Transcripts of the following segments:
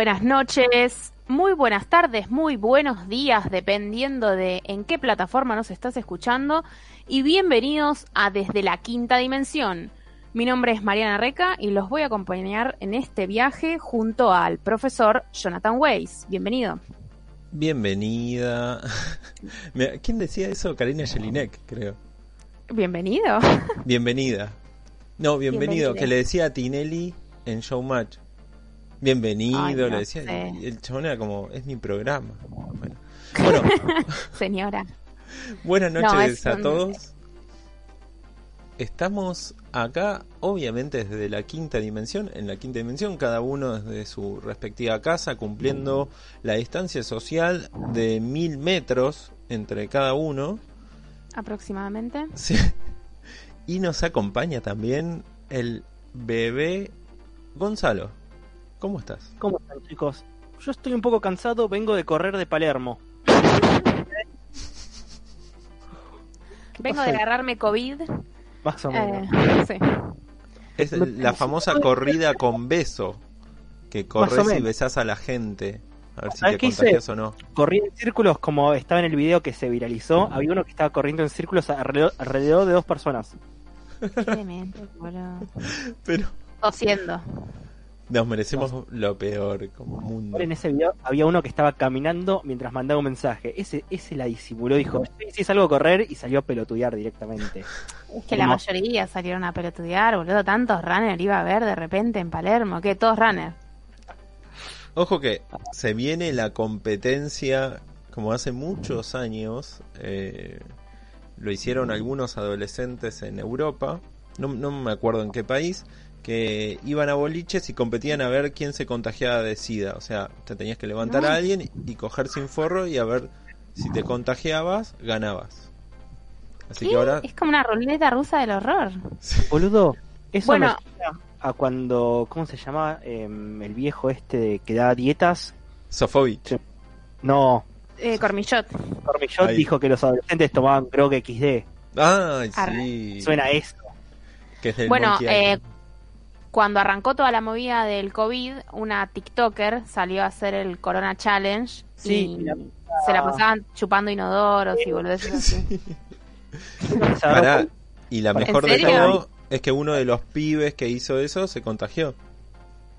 Buenas noches, muy buenas tardes, muy buenos días, dependiendo de en qué plataforma nos estás escuchando. Y bienvenidos a Desde la Quinta Dimensión. Mi nombre es Mariana Reca y los voy a acompañar en este viaje junto al profesor Jonathan Weiss. Bienvenido. Bienvenida. ¿Quién decía eso? Karina Jelinek, creo. Bienvenido. Bienvenida. No, bienvenido, que le decía a Tinelli en Showmatch. Bienvenido, le decía. El chabón era como, es mi programa. Bueno. Señora. Buenas noches a todos. Estamos acá, obviamente desde la quinta dimensión, en la quinta dimensión, cada uno desde su respectiva casa, cumpliendo la distancia social de mil metros entre cada uno. Aproximadamente. Sí. Y nos acompaña también el bebé Gonzalo. ¿Cómo estás? ¿Cómo están chicos? Yo estoy un poco cansado, vengo de correr de Palermo. Vengo de agarrarme COVID. Más o menos. Eh, es la famosa corrida con beso. Que corres y besas a la gente. A ver si te contagias o no. Corrí en círculos como estaba en el video que se viralizó. Había uno que estaba corriendo en círculos alrededor, de dos personas. Pero. Tosiendo. Nos merecemos lo peor como mundo. En ese video había uno que estaba caminando mientras mandaba un mensaje. Ese, ese la disimuló, dijo, sí, salgo a correr y salió a pelotudear directamente. Es que la mayoría salieron a pelotudear, boludo. Tantos runners iba a ver de repente en Palermo, que todos runners. Ojo que se viene la competencia, como hace muchos años, eh, lo hicieron algunos adolescentes en Europa, no, no me acuerdo en qué país, que iban a boliches y competían a ver quién se contagiaba de SIDA. O sea, te tenías que levantar a alguien y coger sin forro y a ver si te contagiabas, ganabas. Así que ahora... Es como una ruleta rusa del horror. Boludo, eso bueno... a cuando, ¿cómo se llama? Em, el viejo este que da dietas. Sofovich. No. Eh, Cormillot. Cormillot dijo que los adolescentes tomaban Grog XD. Ay, sí. Suena eso. Que es bueno, eh, cuando arrancó toda la movida del COVID, una TikToker salió a hacer el Corona Challenge y se la pasaban chupando inodoros y boludeces así. y la mejor de todo es que uno de los pibes que hizo eso se contagió.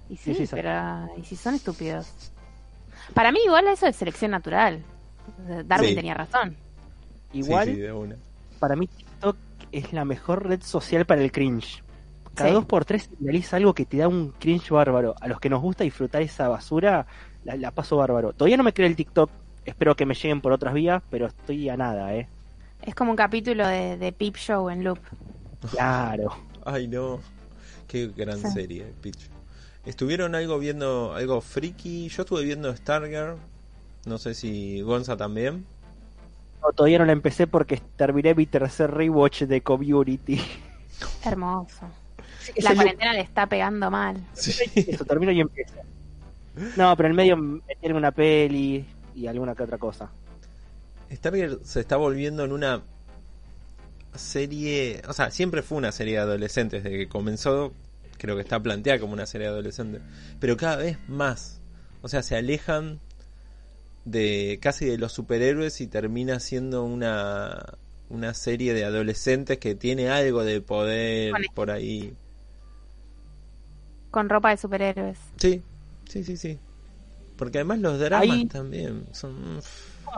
Y sí, pero ¿y si son estúpidos? Para mí igual eso es selección natural. Darwin tenía razón. Igual, para mí TikTok es la mejor red social para el cringe. Cada dos por tres realiza algo que te da un cringe bárbaro. A los que nos gusta disfrutar esa basura, la, paso bárbaro. Todavía no me creo el TikTok. Espero que me lleguen por otras vías, pero estoy a nada, ¿eh? Es como un capítulo de, de Peep Show en loop. Claro. Ay, no. Qué gran serie, Peep ¿Estuvieron algo viendo, algo friki? Yo estuve viendo Stargirl. No sé si Gonza también. No, todavía no la empecé porque terminé mi tercer rewatch de Community. Hermoso la cuarentena le está pegando mal. Eso termino y empieza. No, pero en el medio metieron una peli y alguna que otra cosa. Stargirl se está volviendo en una serie, o sea, siempre fue una serie de adolescentes desde que comenzó, creo que está planteada como una serie de adolescentes, pero cada vez más, o sea, se alejan de casi de los superhéroes y termina siendo una una serie de adolescentes que tiene algo de poder por ahí con ropa de superhéroes. Sí, sí, sí, sí. Porque además los dramas también son...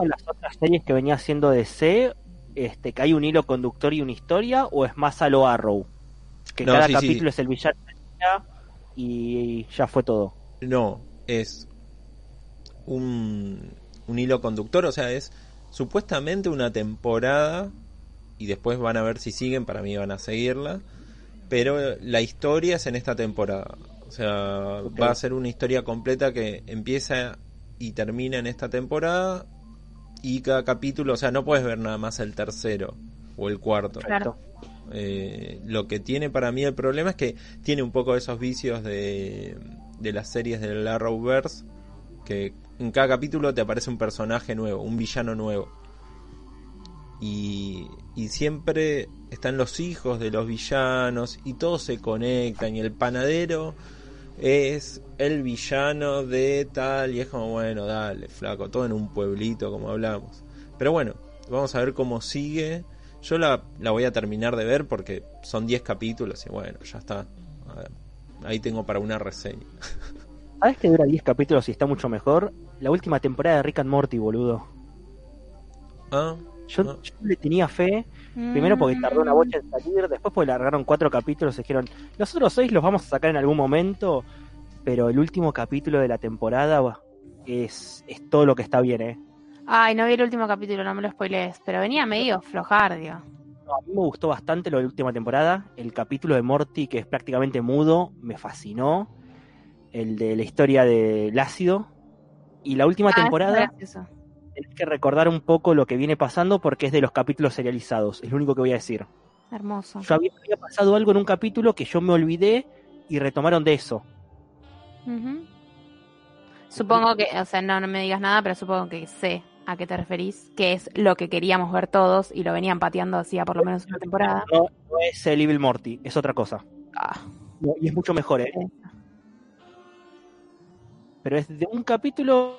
las otras series que venía haciendo DC, este, que hay un hilo conductor y una historia, o es más a lo Arrow? Que cada capítulo es el villano y ya fue todo. No, es un, un hilo conductor, o sea, es supuestamente una temporada y después van a ver si siguen, para mí van a seguirla pero la historia es en esta temporada. O sea, va a ser una historia completa que empieza y termina en esta temporada y cada capítulo, o sea, no puedes ver nada más el tercero o el cuarto. Claro. Eh, lo que tiene para mí el problema es que tiene un poco esos vicios de, de las series del Arrowverse, que en cada capítulo te aparece un personaje nuevo, un villano nuevo. Y, y siempre están los hijos de los villanos y todos se conectan y el panadero es el villano de tal y es como, bueno, dale, flaco, todo en un pueblito como hablamos. Pero bueno, vamos a ver cómo sigue. Yo la, la voy a terminar de ver porque son 10 capítulos y bueno, ya está. Ahí tengo para una reseña. ¿Sabes que dura 10 capítulos y está mucho mejor? La última temporada de Rick and Morty, boludo. Ah, yo, ah. le tenía fe, primero porque tardó una bocha en salir, después porque largaron cuatro capítulos y dijeron, los otros seis los vamos a sacar en algún momento, pero el último capítulo de la temporada es, es todo lo que está bien, ¿eh? Ay, no vi el último capítulo, no me lo spoilees, pero venía medio flojardio. a mí me gustó bastante lo de la última temporada. El capítulo de Morty, que es prácticamente mudo, me fascinó. El de la historia del ácido. Y la última Ah, temporada, es. Tenés que recordar un poco lo que viene pasando porque es de los capítulos serializados. Es lo único que voy a decir. Hermoso. Yo había, había pasado algo en un capítulo que yo me olvidé y retomaron de eso. Supongo que, o sea, no, no me digas nada, pero supongo que sé a qué te referís, que es lo que queríamos ver todos y lo venían pateando hacía por lo menos una temporada. No, no es el Evil Morty, es otra cosa. Ah, No, y es mucho mejor, ¿eh? Pero es de un capítulo.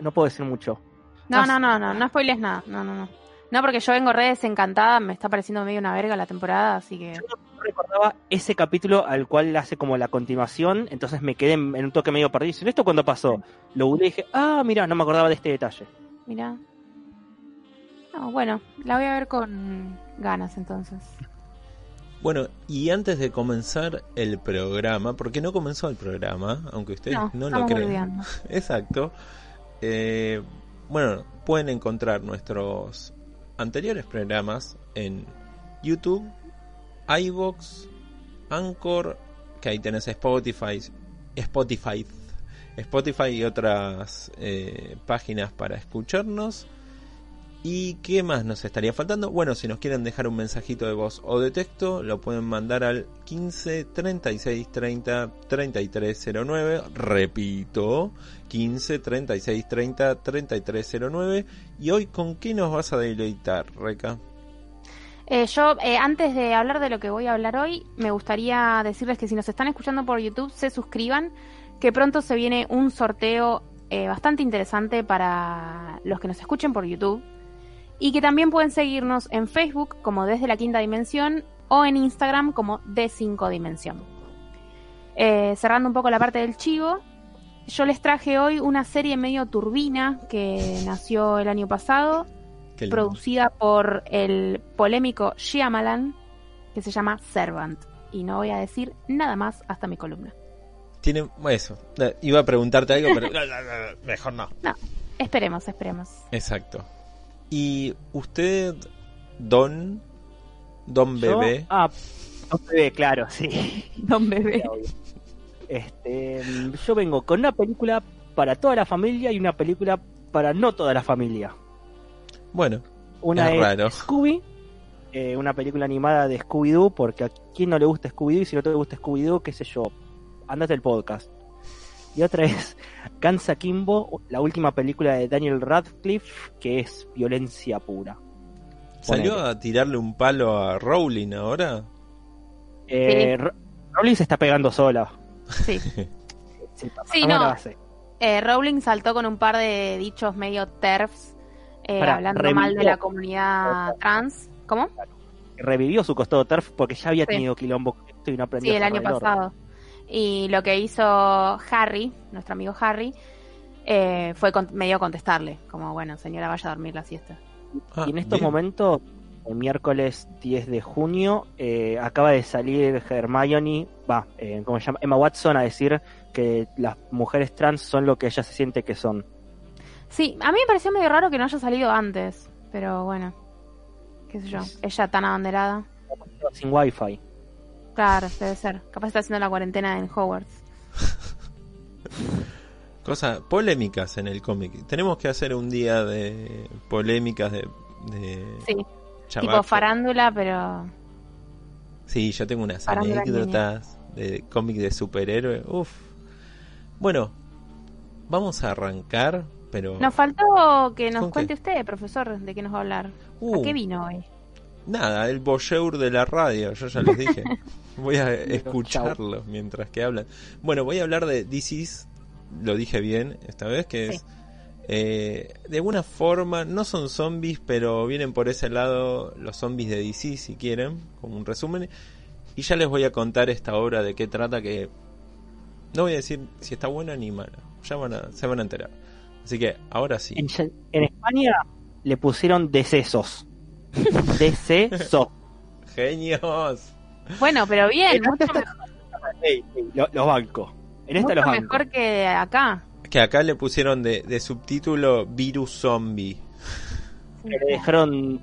No puedo decir mucho. No, no, no, no, no spoiles nada. No, no, no. No, porque yo vengo re desencantada, me está pareciendo medio una verga la temporada, así que. Yo no recordaba ese capítulo al cual hace como la continuación, entonces me quedé en un toque medio perdido. ¿Y esto cuando pasó? Lo googleé y dije, ah, mira, no me acordaba de este detalle. Mira. No, bueno, la voy a ver con ganas entonces. Bueno, y antes de comenzar el programa, porque no comenzó el programa, aunque ustedes No, no, lo crean. Exacto. Eh, bueno, pueden encontrar nuestros anteriores programas en YouTube, iBox, Anchor, que ahí tenés Spotify, Spotify, Spotify y otras eh, páginas para escucharnos. ¿Y qué más nos estaría faltando? Bueno, si nos quieren dejar un mensajito de voz o de texto, lo pueden mandar al 15 36 30 3309. Repito, 15 36 30 3309. ¿Y hoy con qué nos vas a deleitar, Reca? Eh, yo, eh, antes de hablar de lo que voy a hablar hoy, me gustaría decirles que si nos están escuchando por YouTube, se suscriban, que pronto se viene un sorteo eh, bastante interesante para los que nos escuchen por YouTube. Y que también pueden seguirnos en Facebook como Desde la Quinta Dimensión o en Instagram como D5 Dimensión. Eh, cerrando un poco la parte del chivo, yo les traje hoy una serie medio turbina que nació el año pasado producida por el polémico Shyamalan, que se llama Servant. Y no voy a decir nada más hasta mi columna. Tiene eso. Eh, Iba a preguntarte algo, pero mejor no. Esperemos, esperemos. Exacto. ¿Y usted, Don, Don Yo- Bebé? Ah, Don Bebé, claro, sí. Don bebé. Este, yo vengo con una película para toda la familia y una película para no toda la familia. Bueno, Una Es es, raro. Scooby, eh, una película animada de Scooby-Doo, porque a quien no le gusta Scooby-Doo y si no te gusta Scooby-Doo, qué sé yo, andate el podcast. Y otra es Kansa Kimbo, la última película de Daniel Radcliffe, que es violencia pura. ¿salió a tirarle un palo a Rowling ahora? Eh, Ro- Rowling se está pegando sola. Sí. Sí, Sí, no. Eh, Rowling saltó con un par de dichos medio TERFs, eh, Pará, hablando revivió. mal de la comunidad trans. ¿Cómo? Revivió su costado turf porque ya había Sí. tenido quilombo con esto y no aprendió Sí, el año orto. Y lo que hizo Harry, nuestro amigo Harry, eh, fue con- medio contestarle, como, bueno, señora, vaya a dormir la siesta. Ah, Y en estos bien. momentos, el miércoles 10 de junio, eh, acaba de salir Hermione, va, eh, ¿cómo se llama? Emma Watson a decir que las mujeres trans son lo que ella se siente que son. Sí, a mí me pareció medio raro que no haya salido antes, pero bueno, qué sé yo, ella tan abanderada. Sin wifi. Claro, debe ser. Capaz está haciendo la cuarentena en Hogwarts. Cosas polémicas en el cómic. Tenemos que hacer un día de polémicas de, de Sí, tipo farándula, pero... Sí, yo tengo unas Farándula anécdotas de cómic de superhéroe. Uf. Bueno, vamos a arrancar, pero Nos faltó que nos ¿Con cuente qué? usted, profesor, de qué nos va a hablar. Uh, ¿A qué vino hoy? nada, el bolleur de la radio, yo ya les dije. Voy a escucharlos mientras que hablan. Bueno, voy a hablar de This lo dije bien esta vez, que es... Eh, de alguna forma, no son zombies, pero vienen por ese lado los zombies de DC, si quieren, como un resumen. Y ya les voy a contar esta obra de qué trata, que no voy a decir si está buena ni mala, ya van a, se van a enterar. Así que ahora sí. En, España le pusieron decesos. Decesos. Genios. Bueno, pero bien, mucho mejor. los, bancos. En esta mucho mejor que acá. Que acá le pusieron de, de subtítulo Virus Zombie. Le dejaron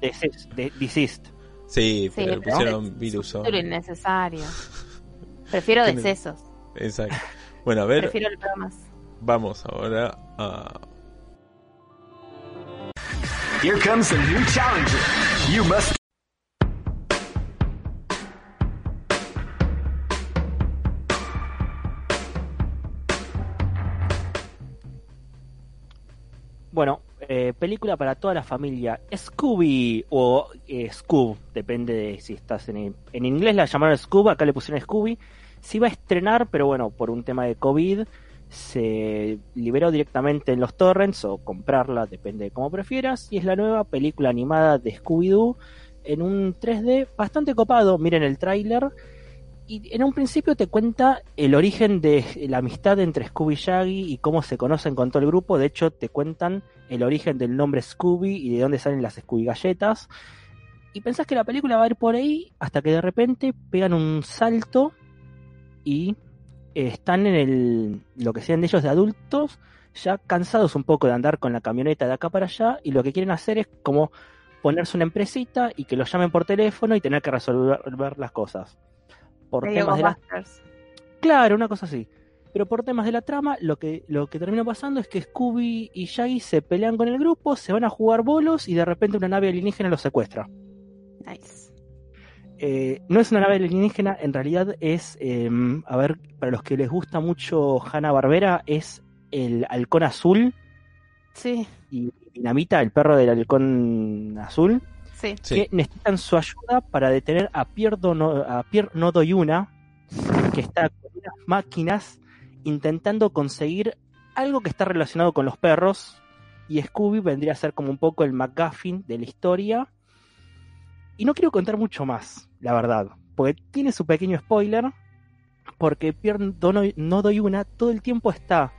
Desist. Sí, pero le pusieron Virus Zombie. innecesario. Prefiero decesos. Exacto. Bueno, a ver. Prefiero el más. Vamos ahora a. Here comes a new challenger. You must Bueno, eh, película para toda la familia. Scooby o eh, Scoob, depende de si estás en, en inglés la llamaron Scoob, acá le pusieron Scooby. Se iba a estrenar, pero bueno, por un tema de COVID se liberó directamente en los torrents o comprarla, depende de cómo prefieras. Y es la nueva película animada de Scooby-Doo en un 3D bastante copado. Miren el tráiler y en un principio te cuenta el origen de la amistad entre Scooby y Shaggy y cómo se conocen con todo el grupo. De hecho, te cuentan el origen del nombre Scooby y de dónde salen las Scooby galletas. Y pensás que la película va a ir por ahí hasta que de repente pegan un salto y están en el lo que sean de ellos de adultos, ya cansados un poco de andar con la camioneta de acá para allá y lo que quieren hacer es como ponerse una empresita y que los llamen por teléfono y tener que resolver las cosas por temas de la... Claro, una cosa así. Pero por temas de la trama, lo que, lo que termina pasando es que Scooby y Shaggy se pelean con el grupo, se van a jugar bolos y de repente una nave alienígena los secuestra. Nice. Eh, no es una nave alienígena, en realidad es, em, a ver, para los que les gusta mucho Hanna Barbera, es el halcón azul. Sí. Y Dinamita, el perro del halcón azul que necesitan su ayuda para detener a Pierre, a Pierre Nodoyuna, que está con unas máquinas intentando conseguir algo que está relacionado con los perros. Y Scooby vendría a ser como un poco el McGuffin de la historia. Y no quiero contar mucho más, la verdad, porque tiene su pequeño spoiler. Porque Pierre Nodoyuna todo el tiempo está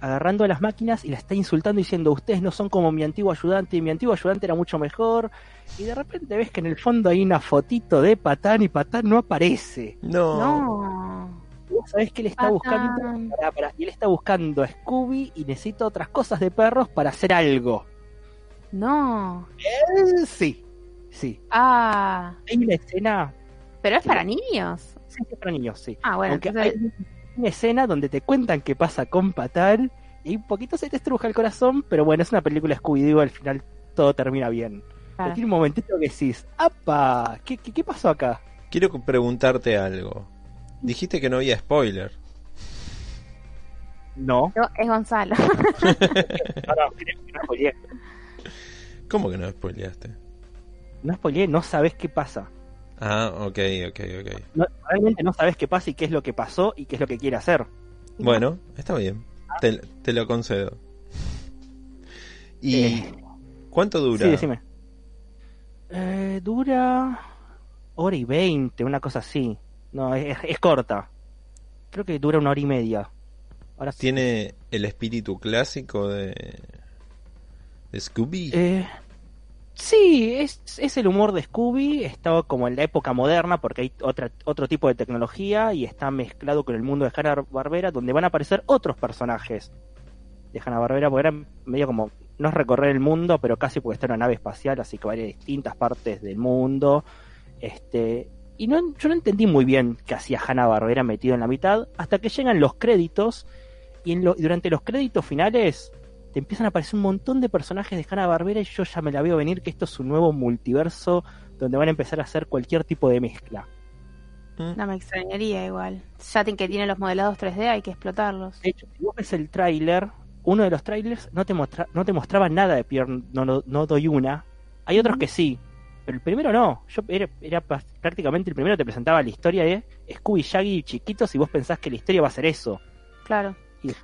agarrando a las máquinas y la está insultando diciendo, ustedes no son como mi antiguo ayudante, y mi antiguo ayudante era mucho mejor. Y de repente ves que en el fondo hay una fotito de Patán y Patán no aparece. No. No. sabés que él está buscando. y él está buscando a Scooby y necesita otras cosas de perros para hacer algo. No. Eh, sí. Sí. Ah. Hay una escena. Pero es para niños. Sí, es para niños, sí. Ah, bueno. entonces una escena donde te cuentan qué pasa con Patán y un poquito se te estruja el corazón, pero bueno, es una película Scooby-Doo, al final todo termina bien. Ah. tiene un momentito que decís, ¡apa! ¿Qué, ¿Qué, pasó acá? Quiero preguntarte algo. Dijiste que no había spoiler. No. no es Gonzalo. ¿Cómo que no spoileaste? No spoileé, no sabes qué pasa. Ah, ok, ok, ok. No, realmente no sabes qué pasa y qué es lo que pasó y qué es lo que quiere hacer. Bueno, está bien. Te, lo concedo. ¿Y eh, cuánto dura? Sí, decime. Eh, dura hora y veinte, una cosa así. No, es, es, corta. Creo que dura una hora y media. Ahora ¿Tiene el espíritu clásico de, de Scooby? Eh, Sí, es, es, el humor de Scooby, está como en la época moderna porque hay otra, otro tipo de tecnología y está mezclado con el mundo de Hanna-Barbera donde van a aparecer otros personajes de Hanna-Barbera porque era medio como, no es recorrer el mundo, pero casi porque está en una nave espacial, así que va a ir a distintas partes del mundo. Este, y no, yo no entendí muy bien qué hacía Hanna-Barbera metido en la mitad hasta que llegan los créditos y en lo, durante los créditos finales te empiezan a aparecer un montón de personajes de Hanna Barbera y yo ya me la veo venir que esto es un nuevo multiverso donde van a empezar a hacer cualquier tipo de mezcla. Mm. No me extrañaría igual. Ya que tiene los modelados 3D hay que explotarlos. De hecho, si vos ves el tráiler, uno de los trailers no te, no te mostraba nada de Pierre no, no, Doy Una. Hay otros que sí, Pero el primero no. Yo era, era prácticamente el primero te presentaba la historia de Scooby Shaggy chiquitos y vos pensás que la historia va a ser eso. Claro.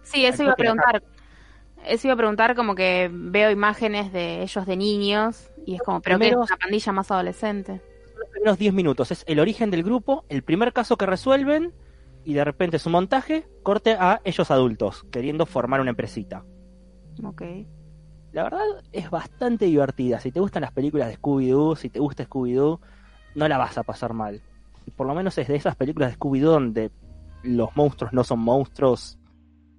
sí, eso iba a preguntar. Eso iba a preguntar como que veo imágenes de ellos de niños y es como, pero que es una pandilla más adolescente. Los primeros 10 minutos es el origen del grupo, el primer caso que resuelven y de repente su montaje corte a ellos adultos queriendo formar una empresita. Ok. La verdad es bastante divertida. Si te gustan las películas de Scooby-Doo, si te gusta Scooby-Doo, no la vas a pasar mal. Por lo menos es de esas películas de Scooby-Doo donde los monstruos no son monstruos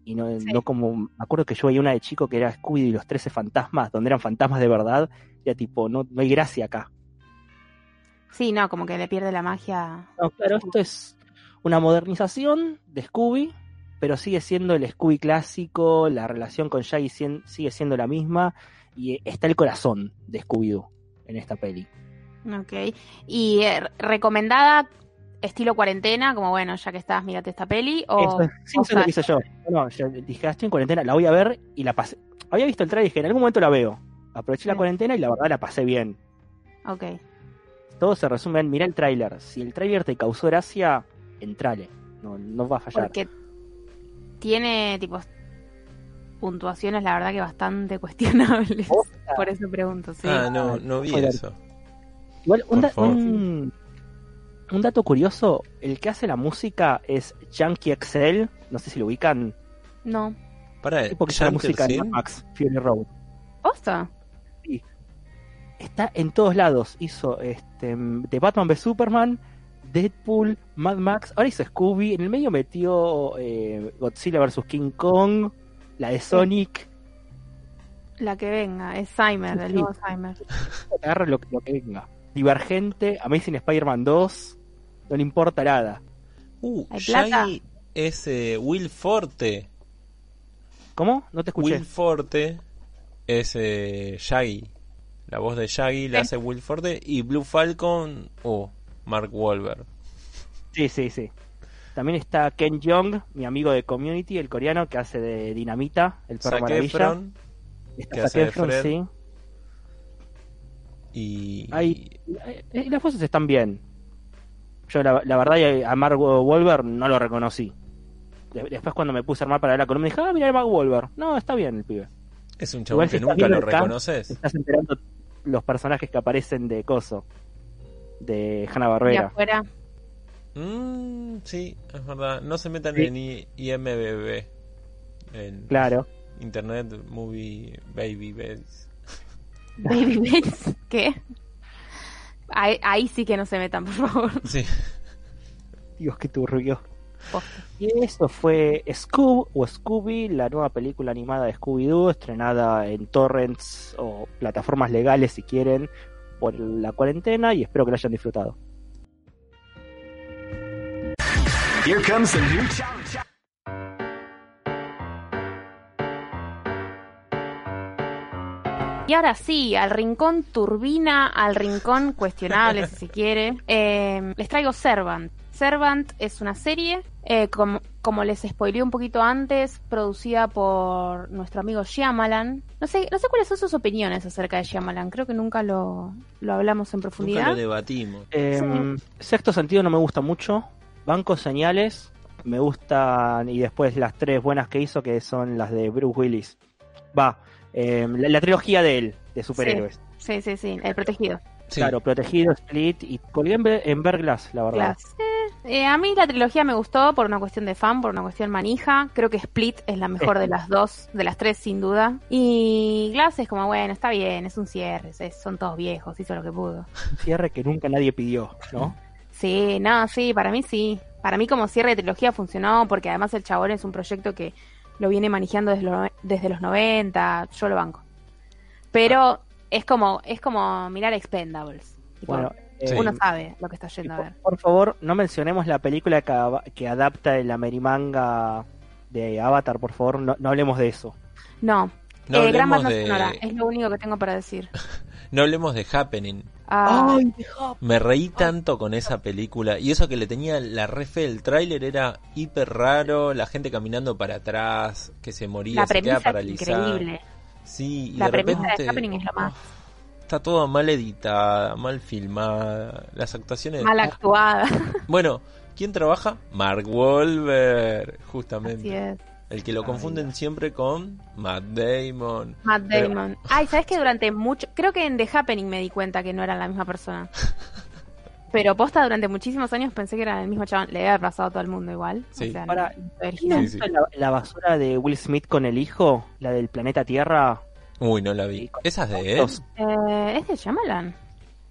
y no, no como me acuerdo que yo veía una de chico que era Scooby y los 13 fantasmas donde eran fantasmas de verdad ya tipo no, no hay gracia acá sí no como que le pierde la magia no claro esto es una modernización de Scooby pero sigue siendo el Scooby clásico la relación con Shaggy sigue siendo la misma y está el corazón de Scooby-Doo en esta peli Ok. ¿Y eh, recomendada estilo cuarentena, como bueno, ya que estás, mírate esta peli, o... sí, eso lo hice yo. No, dije, ah, estoy en cuarentena, la voy a ver y la pasé. Había visto el trailer y dije, en algún momento la veo. Aproveché la cuarentena y la verdad la pasé bien. Ok. Todo se resume en, mira el tráiler. Si el tráiler te causó gracia, entrale. No, no va a fallar. Porque tiene, tipo, puntuaciones, la verdad que bastante cuestionables. Por eso pregunto, sí. Ah, no, no vi eso. Igual, un, un dato curioso, el que hace la música es Yankee Excel, no sé si lo ubican. No. Para el porque la música de Max Fury Road. ¿Osta? Sí. Está en todos lados. Hizo este de Batman v Superman, Deadpool, Mad Max, ahora hizo Scooby, en el medio metió eh, Godzilla vs King Kong, la de Sonic. La que venga, es Cymer, el nuevo Cymer. Agarra lo, lo que venga. Divergente, Amazing Spider-Man 2, no le importa nada. Uh, Shaggy es eh, Will Forte. ¿Cómo? No te escuché. Will Forte es eh, Shaggy. La voz de Shaggy la hace Will Forte y Blue Falcon o oh, Mark Wahlberg. Sí, sí, sí. También está Ken Jeong, mi amigo de Community, el coreano que hace de Dinamita, el perro Zac maravilla. Efron, que hace Efron, sí. Y... y las voces están bien. Yo la, verdad a Mark Wolver no lo reconocí. Después cuando me puse a armar para la columna dije, ah, mira Mark Wolver. No, está bien el pibe. Es un chabón que nunca lo reconoces. Estás enterando los personajes que aparecen de Coso. De Hanna Barbera. afuera? Mm, sí, es verdad. No se metan en IMBB. En claro. Internet Movie Baby Bells. ¿Baby Bells? ¿Qué? Ahí, sí que no se metan, por favor. Sí. Dios, qué turbio. Y esto fue Scoob o Scooby, la nueva película animada de Scooby-Doo, estrenada en torrents o plataformas legales si quieren por la cuarentena y espero que la hayan disfrutado. Here comes new challenge. Y ahora sí, al rincón turbina, al rincón cuestionable, si quiere, eh, les traigo Servant. Servant es una serie, eh, como, como, les spoileé un poquito antes, producida por nuestro amigo Shyamalan. No sé, no sé cuáles son sus opiniones acerca de Shyamalan, creo que nunca lo, lo hablamos en profundidad. Nunca lo debatimos. Em, sexto sentido no me gusta mucho. Banco Señales me gustan y después las tres buenas que hizo que son las de Bruce Willis. Va, eh, la, trilogía de él, de superhéroes. Sí, sí, sí, el protegido. Claro, protegido, Split y colgué en, Verglass, la verdad. Eh, a mí la trilogía me gustó por una cuestión de fan, por una cuestión manija. Creo que Split es la mejor de las dos, de las tres sin duda. Y Glass es como, bueno, está bien, es un cierre, son todos viejos, hizo lo que pudo. Un cierre que nunca nadie pidió, ¿no? Sí, no, sí, para mí sí. Para mí como cierre de trilogía funcionó porque además el chabón es un proyecto que lo viene manejando desde, desde los 90, yo lo banco. Pero es como es como mirar Expendables. Bueno, uno sabe lo que está yendo a ver. Por favor, no mencionemos la película que, adapta el Amerimanga de Avatar, por favor, no, hablemos de eso. No, eh, gran banda sonora, es lo único que tengo para decir. no hablemos de Happening. Ah. Me reí tanto con esa película. Y eso que le tenía la refe del tráiler era hiper raro. La gente caminando para atrás, que se moría, se queda paralizada. increíble. Sí, y la de premisa repente, de Happening es lo más. Está toda mal editada, mal filmada, las actuaciones... Mal actuada. Bueno, ¿quién trabaja? Mark Wahlberg, justamente. El que lo confunden siempre con Matt Damon. Matt Damon. Ay, ¿sabes que durante mucho... Creo que en The Happening me di cuenta que no eran la misma persona. Pero posta, durante muchísimos años pensé que era el mismo chabón. Le había pasado a todo el mundo igual. Sí. La, basura de Will Smith con el hijo? La del planeta Tierra. Uy, no la vi. ¿Esa es de él? Eh, ¿Es de Shyamalan?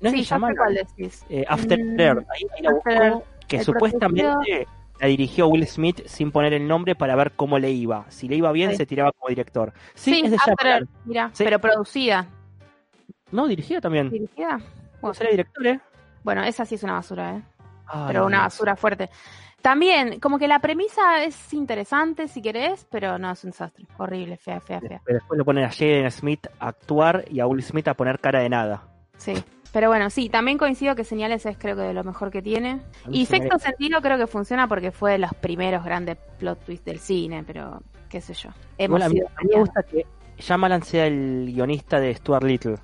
¿No sí, es de cuál decís. Eh, After mm, Ahí, la buscó, que supuestamente la dirigió Will Smith sin poner el nombre para ver cómo le iba. Si le iba bien, se tiraba como director. Sí, es de After, mira, pero producida. No, dirigida también. ¿Dirigida? Bueno, será director, ¿eh? Bueno, esa sí es una basura, ¿eh? pero una basura fuerte. También, como que la premisa es interesante si querés, pero no, es un desastre. Horrible, fea, fea, fea. Pero después lo ponen a Jaden Smith a actuar y a Will Smith a poner cara de nada. Sí. Pero bueno, sí, también coincido que Señales es creo que de lo mejor que tiene. Y Sexto Sentido creo que funciona porque fue de los primeros grandes plot twists del cine, pero qué sé yo. a, mí, me gusta que Shyamalan sea el guionista de Stuart Little.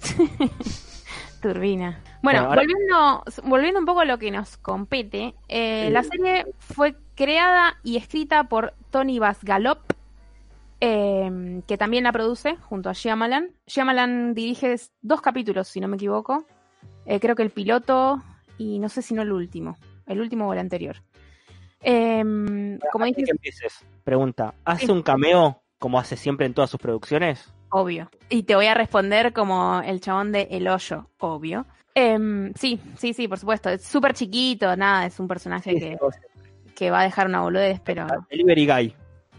Turbina. Bueno, volviendo, volviendo un poco a lo que nos compete, eh, la serie fue creada y escrita por Tony Basgalop, eh, que también la produce junto a Shyamalan. Shyamalan dirige dos capítulos, si no me equivoco. Eh, creo que el piloto y no sé si no el último. El último o el anterior. como dices, que empieces, pregunta, ¿hace un cameo como hace siempre en todas sus producciones? Obvio. Y te voy a responder como el chabón de El Hoyo, obvio. Em, sí, sí, sí, por supuesto. Es súper chiquito, nada, es un personaje que, que, va a dejar una boludez, pero... Delivery Guy.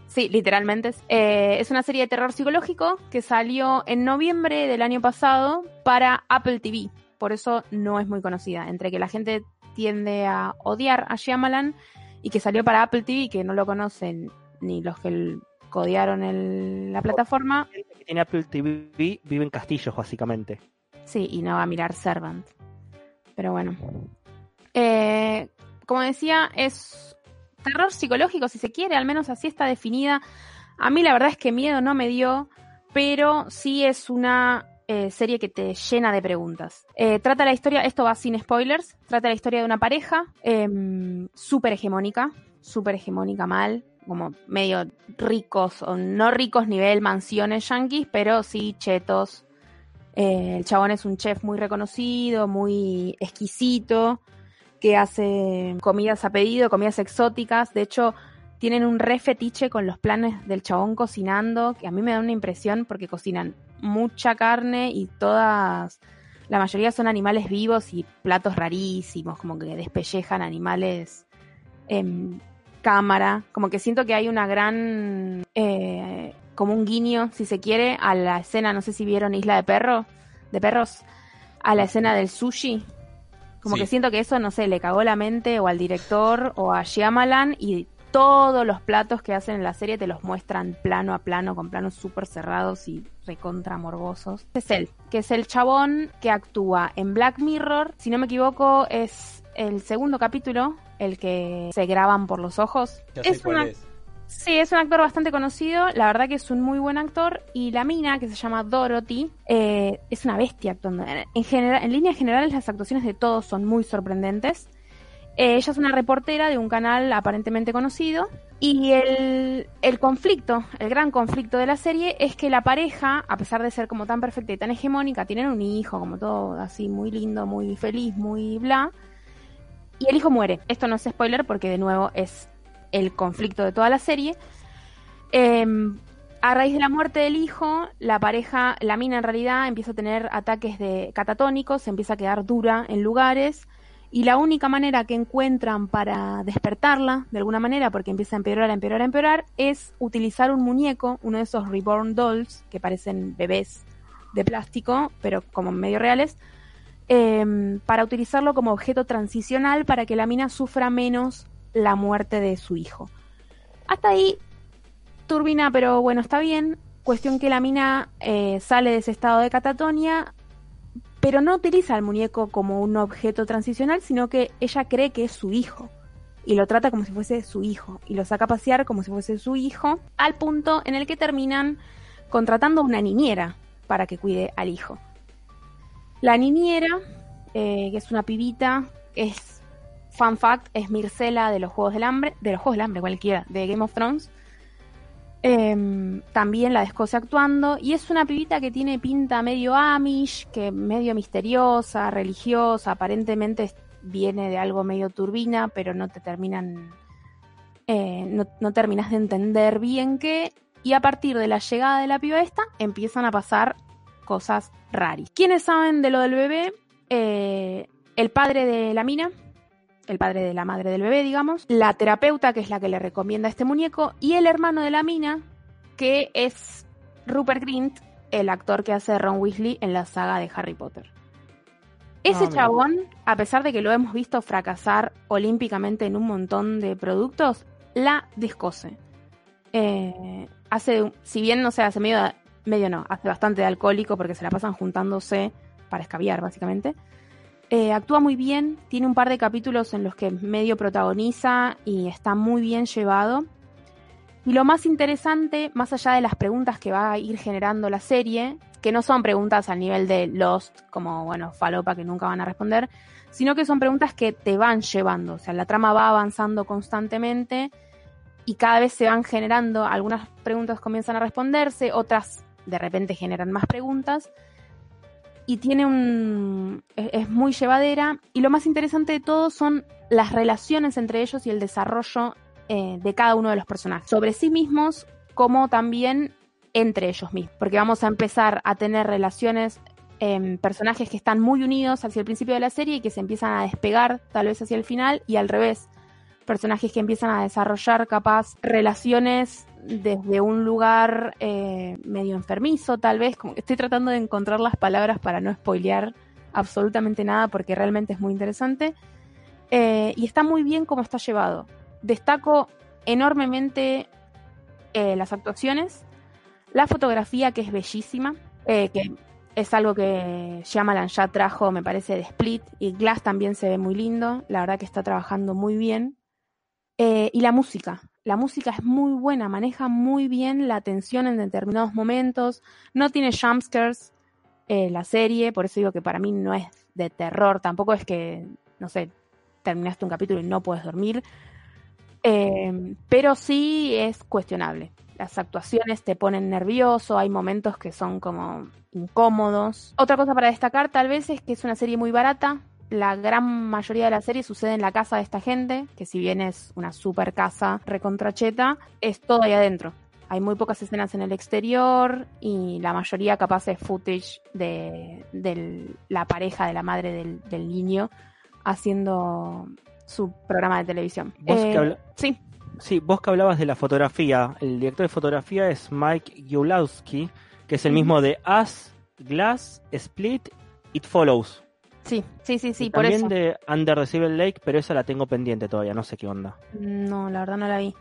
Sí, literalmente. Eh, es una serie de terror psicológico que salió en noviembre del año pasado para Apple TV. Por eso no es muy conocida. Entre que la gente tiende a odiar a Shyamalan y que salió para Apple TV, que no lo conocen ni los que codiaron el, la plataforma. La que tiene Apple TV vive en castillos, básicamente. Sí, y no va a mirar Servant. Pero bueno. Eh, como decía, es terror psicológico, si se quiere, al menos así está definida. A mí la verdad es que miedo no me dio, pero sí es una eh, serie que te llena de preguntas. Eh, trata la historia, esto va sin spoilers, trata la historia de una pareja em, súper hegemónica, súper hegemónica mal, como medio ricos, o no ricos nivel mansiones yankees, pero sí chetos. Eh, el chabón es un chef muy reconocido, muy exquisito, que hace comidas a pedido, comidas exóticas. De hecho, tienen un re fetiche con los planes del chabón cocinando, que a mí me da una impresión porque cocinan mucha carne y todas, la mayoría son animales vivos y platos rarísimos, como que despellejan animales en cámara, como que siento que hay una gran, eh, como un guiño, si se quiere, a la escena, no sé si vieron Isla de Perro, de Perros, a la escena del sushi. Como que siento que eso, no sé, le cagó la mente o al director o a Shyamalan y todos los platos que hacen en la serie te los muestran plano a plano, con planos súper cerrados y recontra morbosos. Es él, que es el chabón que actúa en Black Mirror. Si no me equivoco, es el segundo capítulo el que se graban por los ojos. es una... Sí, es un actor bastante conocido, la verdad que es un muy buen actor y la mina, que se llama Dorothy, eh, es una bestia actuando. En, general, en líneas generales las actuaciones de todos son muy sorprendentes. Eh, ella es una reportera de un canal aparentemente conocido y el, el conflicto, el gran conflicto de la serie es que la pareja, a pesar de ser como tan perfecta y tan hegemónica, tienen un hijo como todo así muy lindo, muy feliz, muy bla, y el hijo muere. Esto no es spoiler porque de nuevo es el conflicto de toda la serie. Em, a raíz de la muerte del hijo, la pareja, la mina en realidad empieza a tener ataques de catatónicos, se empieza a quedar dura en lugares y la única manera que encuentran para despertarla, de alguna manera, porque empieza a empeorar, a empeorar, a empeorar, es utilizar un muñeco, uno de esos reborn dolls que parecen bebés de plástico, pero como medio reales, Em, para utilizarlo como objeto transicional para que la mina sufra menos la muerte de su hijo. Hasta ahí, turbina, pero bueno, está bien. Cuestión que la mina eh, sale de ese estado de catatonia, pero no utiliza al muñeco como un objeto transicional, sino que ella cree que es su hijo. Y lo trata como si fuese su hijo. Y lo saca a pasear como si fuese su hijo, al punto en el que terminan contratando a una niñera para que cuide al hijo. La niñera, eh, que es una pibita, es fun fact, es Mircela de los Juegos del Hambre, de los Juegos del Hambre cualquiera, de Game of Thrones. Em, también la de Escocia actuando. Y es una pibita que tiene pinta medio Amish, que medio misteriosa, religiosa. Aparentemente viene de algo medio turbina, pero no te terminan. Eh, no, no, terminas de entender bien qué. Y a partir de la llegada de la piba esta, empiezan a pasar cosas raras. ¿Quiénes saben de lo del bebé? Eh, el padre de la mina, el padre de la madre del bebé, digamos, la terapeuta, que es la que le recomienda este muñeco, y el hermano de la mina, que es Rupert Grint, el actor que hace Ron Weasley en la saga de Harry Potter. Ese ah, chabón, a pesar de que lo hemos visto fracasar olímpicamente en un montón de productos, la descose. Eh, hace, si bien no sé, hace medio, medio no, hace bastante de alcohólico porque se la pasan juntándose para escabiar, básicamente. Eh, actúa muy bien, tiene un par de capítulos en los que medio protagoniza y está muy bien llevado. Y lo más interesante, más allá de las preguntas que va a ir generando la serie, que no son preguntas al nivel de Lost, como, bueno, falopa que nunca van a responder, sino que son preguntas que te van llevando. O sea, la trama va avanzando constantemente y cada vez se van generando, algunas preguntas comienzan a responderse, otras de repente generan más preguntas y tiene un es, muy llevadera. Y lo más interesante de todo son las relaciones entre ellos y el desarrollo eh, de cada uno de los personajes. Sobre sí mismos como también entre ellos mismos. Porque vamos a empezar a tener relaciones eh, personajes que están muy unidos hacia el principio de la serie y que se empiezan a despegar tal vez hacia el final y al revés personajes que empiezan a desarrollar capaz relaciones desde un lugar eh, medio enfermizo, tal vez. Como estoy tratando de encontrar las palabras para no spoilear absolutamente nada porque realmente es muy interesante. Eh, y está muy bien como está llevado. Destaco enormemente eh, las actuaciones, la fotografía que es bellísima, que es algo que Shyamalan ya trajo, me parece, de Split, y Glass también se ve muy lindo, la verdad que está trabajando muy bien. Y la música, la música es muy buena, maneja muy bien la tensión en determinados momentos, no tiene jumpscares eh, la serie, por eso digo que para mí no es de terror, tampoco es que, no sé, terminaste un capítulo y no puedes dormir, eh, pero sí es cuestionable. Las actuaciones te ponen nervioso, hay momentos que son como incómodos. Otra cosa para destacar tal vez es que es una serie muy barata, la gran mayoría de la serie sucede en la casa de esta gente, que si bien es una super casa recontracheta, es todo ahí adentro. Hay muy pocas escenas en el exterior y la mayoría capaz es footage de, la pareja de la madre del, niño haciendo su programa de televisión. Eh, sí. Sí, vos que hablabas de la fotografía, el director de fotografía es Mike Yulowski, que es el mismo de Us, Glass, Split, It Follows. Sí, sí, sí, sí, por también de Under the Civil Lake, pero esa la tengo pendiente todavía, no sé qué onda. No, la verdad no la vi.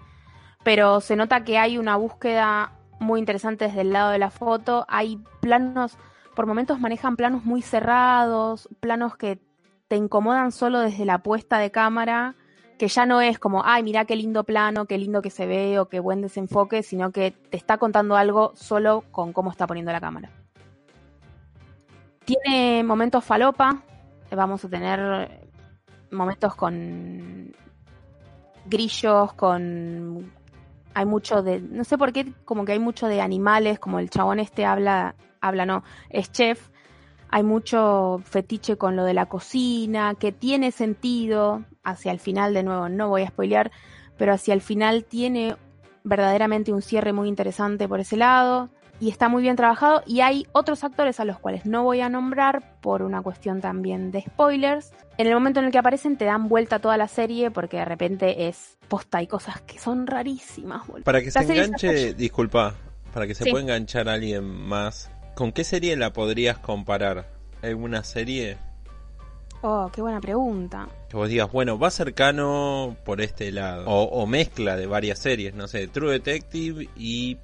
Pero se nota que hay una búsqueda muy interesante desde el lado de la foto. Hay planos, por momentos manejan planos muy cerrados, planos que te incomodan solo desde la puesta de cámara, que ya no es como, ay, mira qué lindo plano, qué lindo que se ve o qué buen desenfoque, sino que te está contando algo solo con cómo está poniendo la cámara. Tiene momentos falopa, vamos a tener momentos con grillos, con hay mucho de no sé por qué como que hay mucho de animales, como el chabón este habla habla no, es chef. Hay mucho fetiche con lo de la cocina, que tiene sentido hacia el final de nuevo, no voy a spoilear, pero hacia el final tiene verdaderamente un cierre muy interesante por ese lado y está muy bien trabajado y hay otros actores a los cuales no voy a nombrar por una cuestión también de spoilers. En el momento en el que aparecen te dan vuelta toda la serie porque de repente es posta y cosas que son rarísimas. Para que se enganche, disculpa, para que se pueda enganchar a alguien más, ¿con qué serie la podrías comparar? ¿Alguna serie? Oh, qué buena pregunta. Que vos digas, bueno, va cercano por este lado. O, o mezcla de varias series, no sé, True Detective y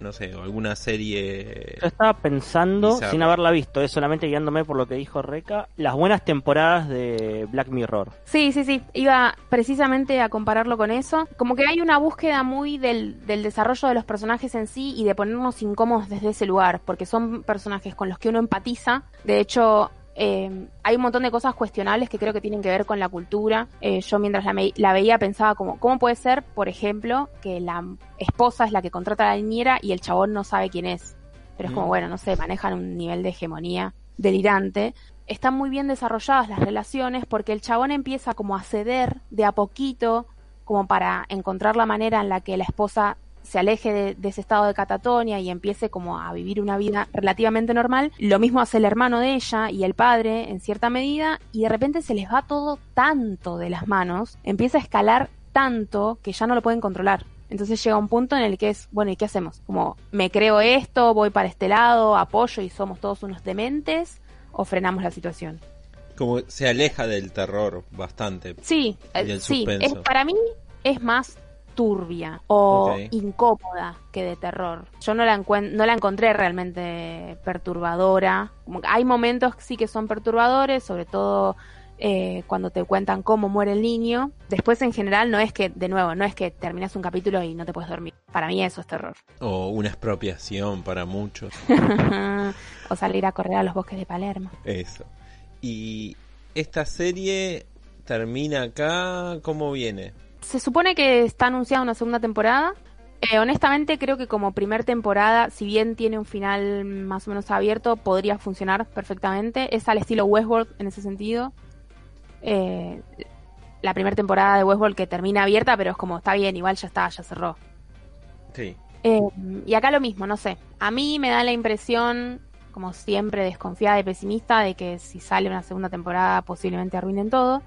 no sé, alguna serie. Yo estaba pensando, sin haberla visto, es solamente guiándome por lo que dijo Reca, las buenas temporadas de Black Mirror. Sí, sí, sí, iba precisamente a compararlo con eso. Como que hay una búsqueda muy del, del desarrollo de los personajes en sí y de ponernos incómodos desde ese lugar, porque son personajes con los que uno empatiza. De hecho, Eh, hay un montón de cosas cuestionables que creo que tienen que ver con la cultura. Eh, yo mientras la, la, veía pensaba como, ¿cómo puede ser, por ejemplo, que la esposa es la que contrata a la niñera y el chabón no sabe quién es? Pero es como, bueno, no sé, manejan un nivel de hegemonía delirante. Están muy bien desarrolladas las relaciones porque el chabón empieza como a ceder de a poquito como para encontrar la manera en la que la esposa se aleje de, de, ese estado de catatonia y empiece como a vivir una vida relativamente normal. Lo mismo hace el hermano de ella y el padre en cierta medida y de repente se les va todo tanto de las manos, empieza a escalar tanto que ya no lo pueden controlar. Entonces llega un punto en el que es, bueno, ¿y qué hacemos? Como, me creo esto, voy para este lado, apoyo y somos todos unos dementes, o frenamos la situación. Como se aleja del terror bastante. Sí, sí. Es, para mí es más turbia o incómoda que de terror. Yo no la, no la encontré realmente perturbadora. Hay momentos sí que son perturbadores, sobre todo eh, cuando te cuentan cómo muere el niño. Después en general no es que, de nuevo, no es que terminas un capítulo y no te puedes dormir. Para mí eso es terror. O una expropiación para muchos. o salir a correr a los bosques de Palermo. Eso. Y esta serie termina acá, ¿cómo viene? Se supone que está anunciada una segunda temporada. Eh, honestamente creo que como primer temporada, si bien tiene un final más o menos abierto, podría funcionar perfectamente. Es al estilo Westworld en ese sentido. Eh, la primera temporada de Westworld que termina abierta, pero es como, está bien, igual ya está, ya cerró. Sí. Eh, y acá lo mismo, no sé. A mí me da la impresión, como siempre, desconfiada y pesimista, de que si sale una segunda temporada posiblemente arruinen todo.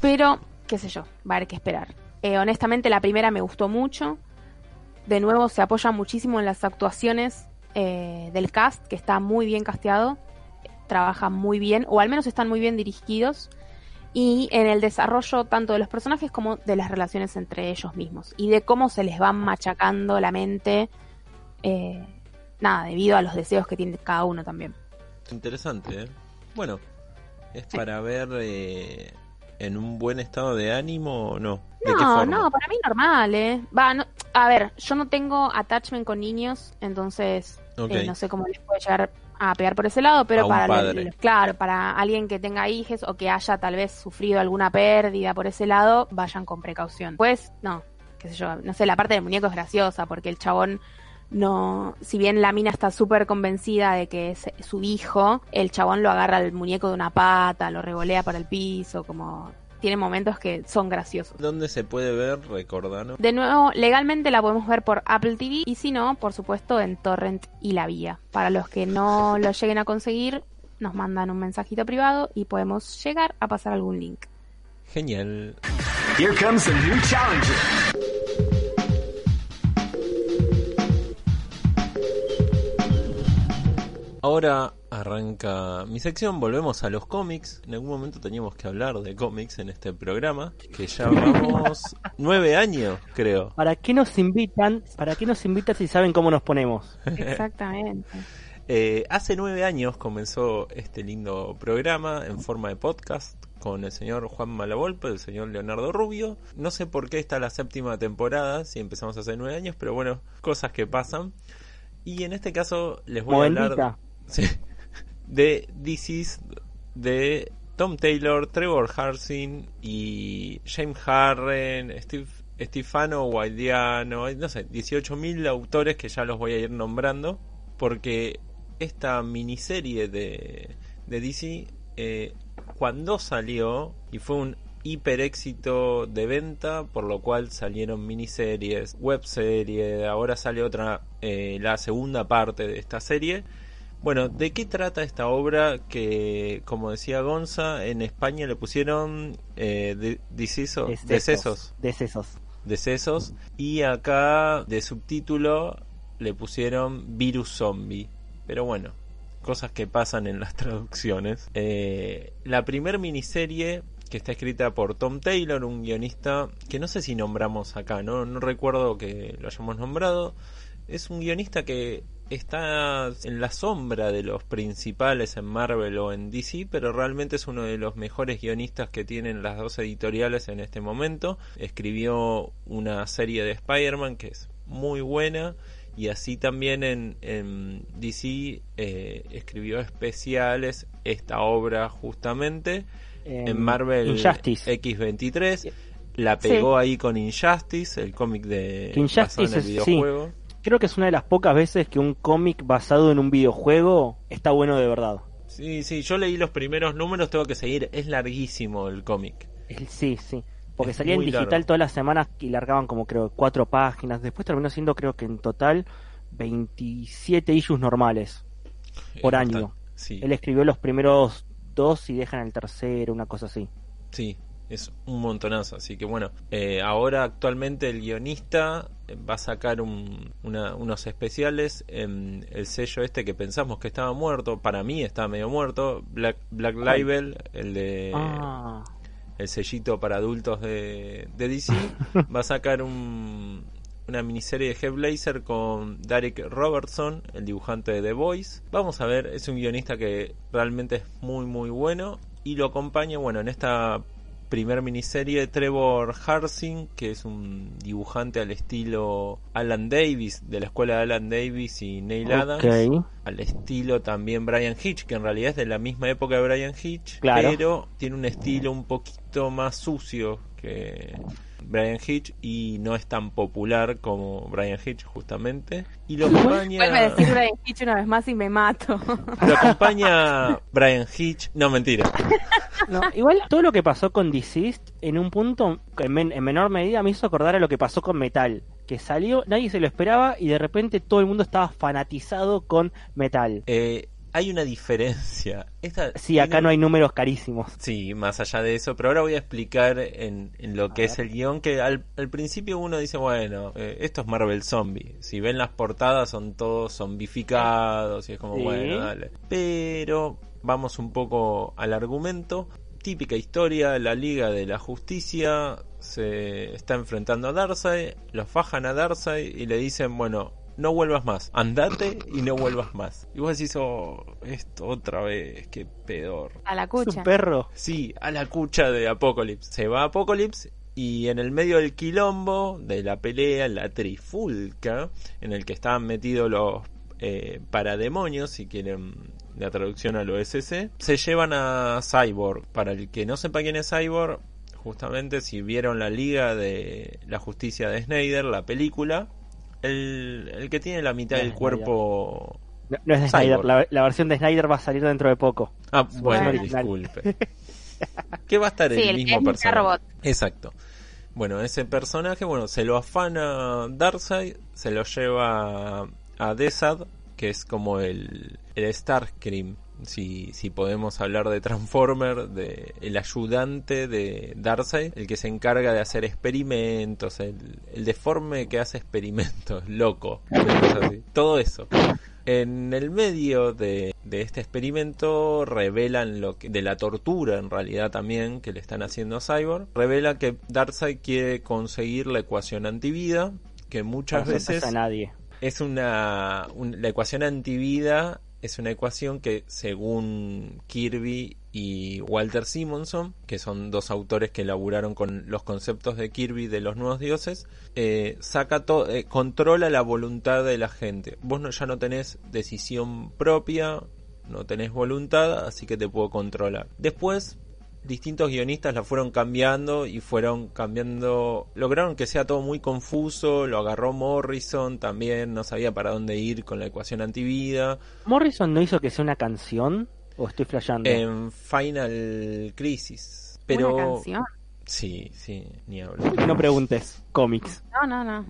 Pero, qué sé yo, va a haber que esperar. Eh, honestamente, la primera me gustó mucho. De nuevo, se apoya muchísimo en las actuaciones del cast, que está muy bien casteado. Trabajan muy bien, o al menos están muy bien dirigidos y en el desarrollo tanto de los personajes como de las relaciones entre ellos mismos y de cómo se les va machacando la mente, eh, nada, debido a los deseos que tiene cada uno también. Interesante, ¿eh? Bueno, ¿es para ver eh, en un buen estado de ánimo o no? no, no, para mí normal, ¿eh? Va, a ver, yo no tengo attachment con niños, entonces eh, no sé cómo les puede llegar a pegar por ese lado, pero para claro, para alguien que tenga hijos o que haya tal vez sufrido alguna pérdida por ese lado, vayan con precaución. Pues, no, qué sé yo, no sé, la parte del muñeco es graciosa porque el chabón no, si bien la mina está súper convencida de que es su hijo, el chabón lo agarra al muñeco de una pata, lo revolea para el piso, como tiene momentos que son graciosos. ¿Dónde se puede ver? Recordano. De nuevo, legalmente la podemos ver por Apple TV y si no, por supuesto, en Torrent y la vía. Para los que no lo lleguen a conseguir, nos mandan un mensajito privado y podemos llegar a pasar algún link. Genial. Here comes a new challenger. Ahora arranca mi sección, volvemos a los cómics. En algún momento teníamos que hablar de cómics en este programa, que ya vamos nueve años, creo. ¿Para qué nos invitan? ¿Para qué nos invitan si saben cómo nos ponemos? Exactamente. Eh, hace nueve años comenzó este lindo programa en forma de podcast con el señor Juan Malavolpe, el señor Leonardo Rubio. No sé por qué está la séptima temporada, si empezamos hace nueve años, pero bueno, cosas que pasan. Y en este caso les voy a hablar de DC's de Tom Taylor, Trevor Harsin y James Harren, Steve, Stefano Guaidiano, no sé, 18.000 autores que ya los voy a ir nombrando, porque esta miniserie de, de DC, eh, cuando salió, y fue un hiper éxito de venta, por lo cual salieron miniseries, webseries, ahora sale otra, eh, la segunda parte de esta serie, bueno, ¿de qué trata esta obra que, como decía Gonza, en España le pusieron eh, de, decesos, decesos, decesos, decesos, y acá de subtítulo le pusieron virus zombie. Pero bueno, cosas que pasan en las traducciones. Eh, la primer miniserie que está escrita por Tom Taylor, un guionista que no sé si nombramos acá, no, no recuerdo que lo hayamos nombrado. Es un guionista que está en la sombra de los principales en Marvel o en DC, pero realmente es uno de los mejores guionistas que tienen las dos editoriales en este momento. Escribió una serie de Spider-Man que es muy buena y así también en, DC eh, escribió especiales esta obra justamente en, Marvel X23 la pegó ahí con Injustice el cómic de Injustice en el videojuego creo que es una de las pocas veces que un cómic basado en un videojuego está bueno de verdad. Sí sí yo leí los primeros números tengo que seguir. Es larguísimo el cómic. Sí sí. Porque salía en digital todas las semanas y largaban como creo cuatro páginas. Después terminó siendo creo que en total 27 issues normales por año. Él escribió los primeros dos y dejan el tercero, una cosa así. Sí, es un montonazo. Así que bueno, eh, ahora actualmente el guionista eh, va a sacar unos especiales en el sello este que pensamos que estaba muerto. Para mí estaba medio muerto. Black, Black Label, el de... Ah el sellito para adultos de, DC, va a sacar un, una miniserie de Hellblazer con Derek Robertson, el dibujante de The Voice. Vamos a ver, es un guionista que realmente es muy muy bueno y lo acompaña, bueno, en esta primer miniserie Trevor Harsing, que es un dibujante al estilo Alan Davis, de la escuela de Alan Davis y Neil Adams. Al estilo también Brian Hitch, que en realidad es de la misma época de Brian Hitch, pero tiene un estilo un poquito más sucio que Brian Hitch y no es tan popular como Brian Hitch justamente. Y lo acompaña vuelve a decir Brian Hitch una vez más y me mato. Lo acompaña Brian Hitch. No mentira. No, igual todo lo que pasó con Deceased en un punto en, en menor medida me hizo acordar a lo que pasó con Metal que salió, nadie se lo esperaba y de repente todo el mundo estaba fanatizado con Metal. Eh, hay una diferencia. Esta sí, acá no hay números carísimos. Sí, más allá de eso, pero ahora voy a explicar en, lo que es el guion, que al, principio uno dice, bueno, eh, esto es Marvel Zombie. Si ven las portadas son todos zombificados y es como, bueno, dale. Pero vamos un poco al argumento. Típica historia, la Liga de la Justicia se está enfrentando a Darkseid, los fajan a Darkseid y le dicen, bueno, no vuelvas más. Andate y no vuelvas más. Y vos decís, oh, esto otra vez, qué peor. A la cucha. un perro. Sí, a la cucha de Apocalypse. Se va a Apocalypse y en el medio del quilombo de la pelea, la trifulca, en el que estaban metidos los eh, parademonios, si quieren la traducción al OSC, se llevan a Cyborg. Para el que no sepa quién es Cyborg, justamente si vieron la Liga de la Justicia de Snyder, la película, el, que tiene la mitad del cuerpo. No, es de Snyder, la, versión de Snyder va a salir dentro de poco. Ah, bueno, disculpe. ¿Qué va a estar el mismo personaje. Exacto. Bueno, ese personaje, bueno, se lo afana Darkseid, se lo lleva a Desad, que es como el, el Starscream si, si podemos hablar de Transformer, de el ayudante de Darkseid, el que se encarga de hacer experimentos, el, deforme que hace experimentos, loco, todo eso. En el medio de, este experimento revelan lo que, de la tortura en realidad también que le están haciendo a Cyborg, revela que Darkseid quiere conseguir la ecuación antivida, que muchas veces nadie. es una, la ecuación antivida es una ecuación que según Kirby y Walter Simonson, que son dos autores que elaboraron con los conceptos de Kirby de los nuevos dioses, eh, saca eh, controla la voluntad de la gente. Vos no, ya no tenés decisión propia, no tenés voluntad, así que te puedo controlar. Después distintos guionistas la fueron cambiando y fueron cambiando, lograron que sea todo muy confuso, lo agarró Morrison también, no sabía para dónde ir con la ecuación antivida. ¿Morrison no hizo que sea una canción? ¿O estoy flasheando? En Final Crisis. Pero... ¿Una canción? Sí, sí, ni hablo. No preguntes, cómics. No, no, no.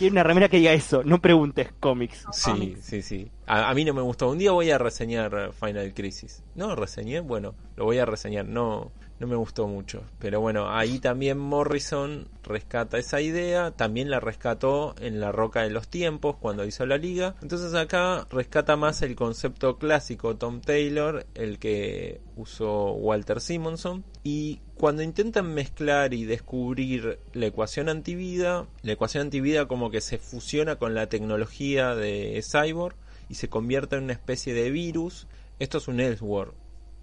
Quiero una remera que diga eso, no preguntes cómics. Sí, sí, sí. A, mí no me gustó. Un día voy a reseñar Final Crisis. No, reseñé, bueno, lo voy a reseñar. No, no me gustó mucho. Pero bueno, ahí también Morrison rescata esa idea, también la rescató en La Roca de los Tiempos cuando hizo la liga. Entonces acá rescata más el concepto clásico Tom Taylor, el que usó Walter Simonson. Y cuando intentan mezclar y descubrir la ecuación antivida, la ecuación antivida como que se fusiona con la tecnología de Cyborg y se convierte en una especie de virus. Esto es un Elseworld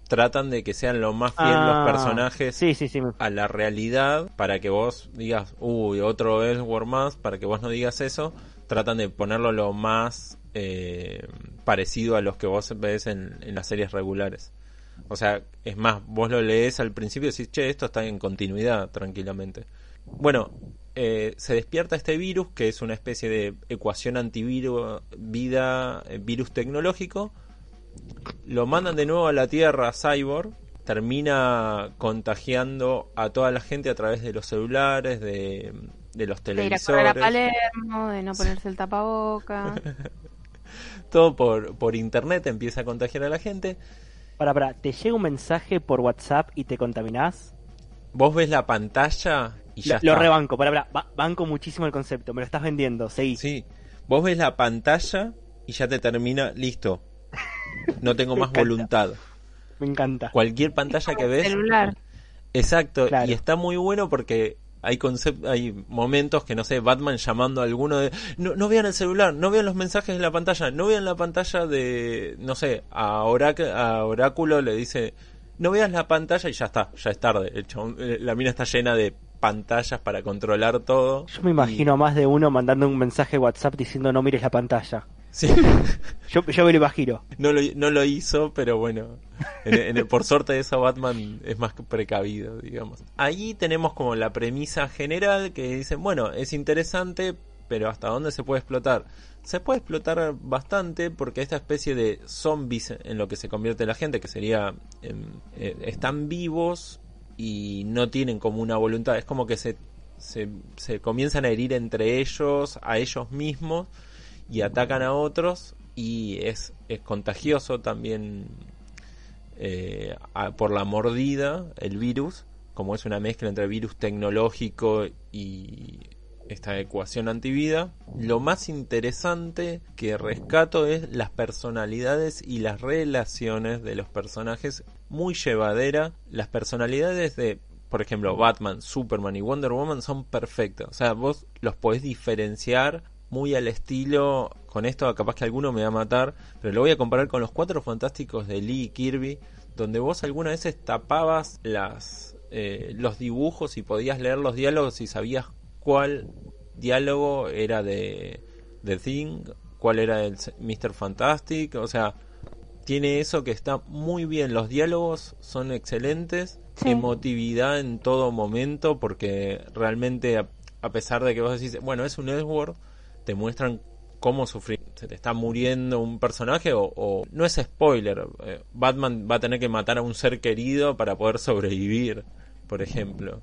tratan de que sean lo más fiel los ah, personajes a la realidad para que vos digas, uy, otro Elseworld más, para que vos no digas eso, tratan de ponerlo lo más eh, parecido a los que vos ves en, las series regulares. O sea, es más, vos lo lees al principio y decís, che, esto está en continuidad tranquilamente. Bueno, eh, se despierta este virus, que es una especie de ecuación antivirus, vida, eh, virus tecnológico. Lo mandan de nuevo a la Tierra, Cyborg. Termina contagiando a toda la gente a través de los celulares, de, de los televisores. De ir a, Palermo, de no ponerse el tapaboca. Todo por, por internet empieza a contagiar a la gente. Para, para, ¿te llega un mensaje por WhatsApp y te contaminás? Vos ves la pantalla y ya lo, rebanco, para, para, banco muchísimo el concepto, me lo estás vendiendo, seguí. Sí, vos ves la pantalla y ya te termina, listo. No tengo más voluntad. Me encanta. Cualquier pantalla que ves. Celular. Exacto, y está muy bueno porque hay hay momentos que no sé, Batman llamando a alguno de no, no vean el celular, no vean los mensajes en la pantalla, no vean la pantalla de no sé, a, a Oráculo le dice no veas la pantalla y ya está, ya es tarde. Eh, la mina está llena de pantallas para controlar todo. Yo me imagino a más de uno mandando un mensaje WhatsApp diciendo no mires la pantalla. Sí. yo, yo me lo imagino. No lo, no lo hizo, pero bueno. por suerte de eso Batman es más precavido, digamos. Ahí tenemos como la premisa general que dicen, bueno, es interesante, pero ¿hasta dónde se puede explotar? Se puede explotar bastante porque esta especie de zombies en lo que se convierte la gente, que sería, em, eh, están vivos y no tienen como una voluntad, es como que se, se, se comienzan a herir entre ellos, a ellos mismos, y atacan a otros, y es, es contagioso también eh, por la mordida, el virus, como es una mezcla entre virus tecnológico y esta ecuación antivida. Lo más interesante que rescato es las personalidades y las relaciones de los personajes. Muy llevadera. Las personalidades de, por ejemplo, Batman, Superman y Wonder Woman son perfectas. O sea, vos los podés diferenciar muy al estilo. Con esto, capaz que alguno me va a matar. Pero lo voy a comparar con los cuatro fantásticos de Lee y Kirby. Donde vos algunas veces tapabas las, eh, los dibujos y podías leer los diálogos y sabías cuál diálogo era de The Thing, cuál era el Mr. Fantastic, o sea, tiene eso que está muy bien, los diálogos son excelentes, emotividad en todo momento, porque realmente a, pesar de que vos decís, bueno, es un Edward, te muestran cómo sufrir, se te está muriendo un personaje o, no es spoiler, eh, Batman va a tener que matar a un ser querido para poder sobrevivir, por ejemplo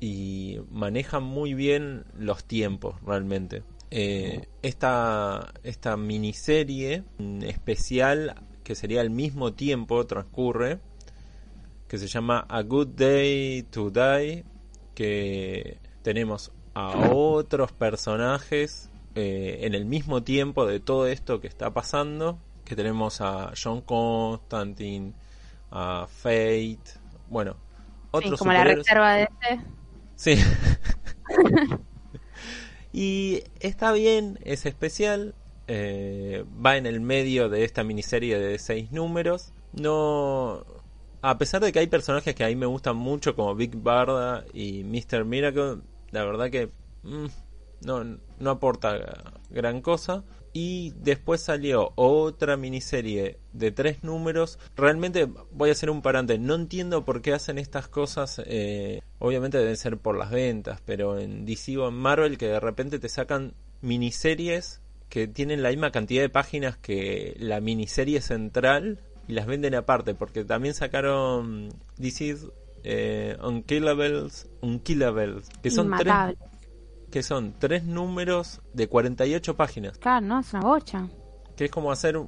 y manejan muy bien los tiempos realmente. Eh, esta, esta miniserie especial que sería al mismo tiempo transcurre que se llama A Good Day to Die que tenemos a otros personajes eh, en el mismo tiempo de todo esto que está pasando que tenemos a John Constantine a Fate bueno otros como la reserva de este Sí. y está bien, es especial. Eh, va en el medio de esta miniserie de seis números. No. A pesar de que hay personajes que a mí me gustan mucho, como Big Barda y Mr. Miracle, la verdad que mm, no, no aporta gran cosa y después salió otra miniserie de tres números. Realmente voy a hacer un parante. No entiendo por qué hacen estas cosas. Eh, obviamente deben ser por las ventas, pero en DC o en Marvel que de repente te sacan miniseries que tienen la misma cantidad de páginas que la miniserie central y las venden aparte, porque también sacaron DC eh, Unkillables, Unkillables, que son tres que son tres números de 48 páginas. Claro, no, es una bocha. Que es como hacer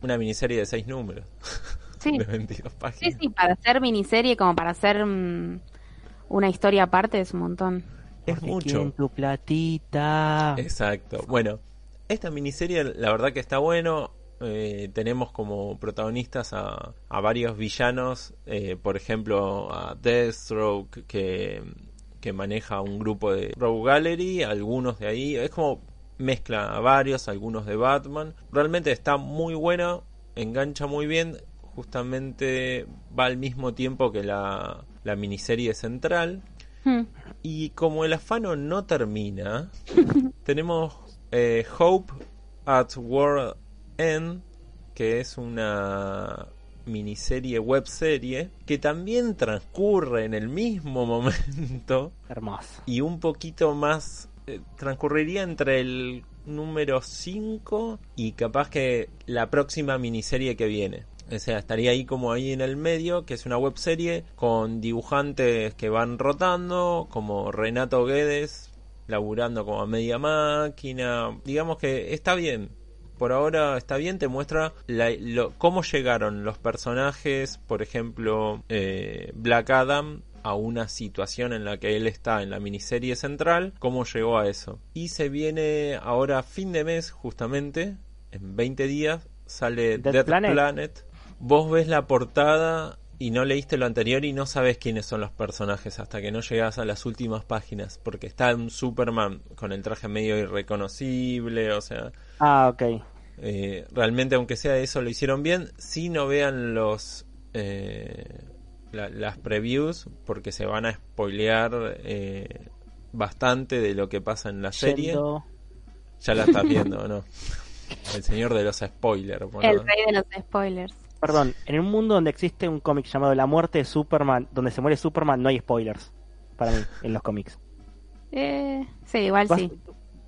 una miniserie de seis números. Sí. de 22 páginas. Sí, sí, para hacer miniserie, como para hacer mm, una historia aparte, es un montón. Es mucho. tu platita. Exacto. Bueno, esta miniserie, la verdad que está bueno. Eh, tenemos como protagonistas a, a varios villanos, eh, por ejemplo a Deathstroke, que que maneja un grupo de Rogue Gallery, algunos de ahí, es como mezcla a varios, algunos de Batman. Realmente está muy buena, engancha muy bien, justamente va al mismo tiempo que la, la miniserie central. Hmm. Y como el afano no termina, tenemos eh, Hope at World End, que es una miniserie webserie que también transcurre en el mismo momento. Hermoso. Y un poquito más eh, transcurriría entre el número 5 y capaz que la próxima miniserie que viene. O sea, estaría ahí como ahí en el medio, que es una webserie con dibujantes que van rotando, como Renato Guedes, laburando como a media máquina. Digamos que está bien, por ahora está bien, te muestra cómo llegaron los personajes, por ejemplo, eh, Black Adam a una situación en la que él está en la miniserie central, cómo llegó a eso. Y se viene ahora fin de mes, justamente, en 20 días, sale Dead, Planet. Vos ves la portada y no leíste lo anterior y no sabes quiénes son los personajes hasta que no llegas a las últimas páginas, porque está un Superman con el traje medio irreconocible, o sea... Ah, ok. Eh, realmente, aunque sea eso, lo hicieron bien. Si no vean los... Eh, las previews, porque se van a spoilear eh, bastante de lo que pasa en la serie. Ya la estás viendo, ¿no? El señor de los spoilers. El rey de los spoilers. Perdón, en un mundo donde existe un cómic llamado La muerte de Superman, donde se muere Superman, no hay spoilers para mí en los cómics. Eh, sí, igual sí.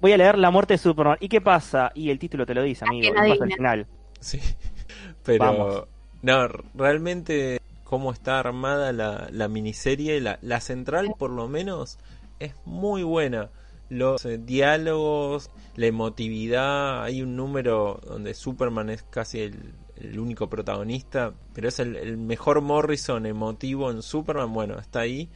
Voy a leer La muerte de Superman. ¿Y qué pasa? Y el título te lo dice, amigo. pasa al final. Sí, pero no, realmente cómo está armada la, la miniserie, la, la central por lo menos, es muy buena los eh, diálogos, la emotividad, hay un número donde Superman es casi el, el único protagonista, pero es el, mejor Morrison emotivo en Superman, bueno, está ahí.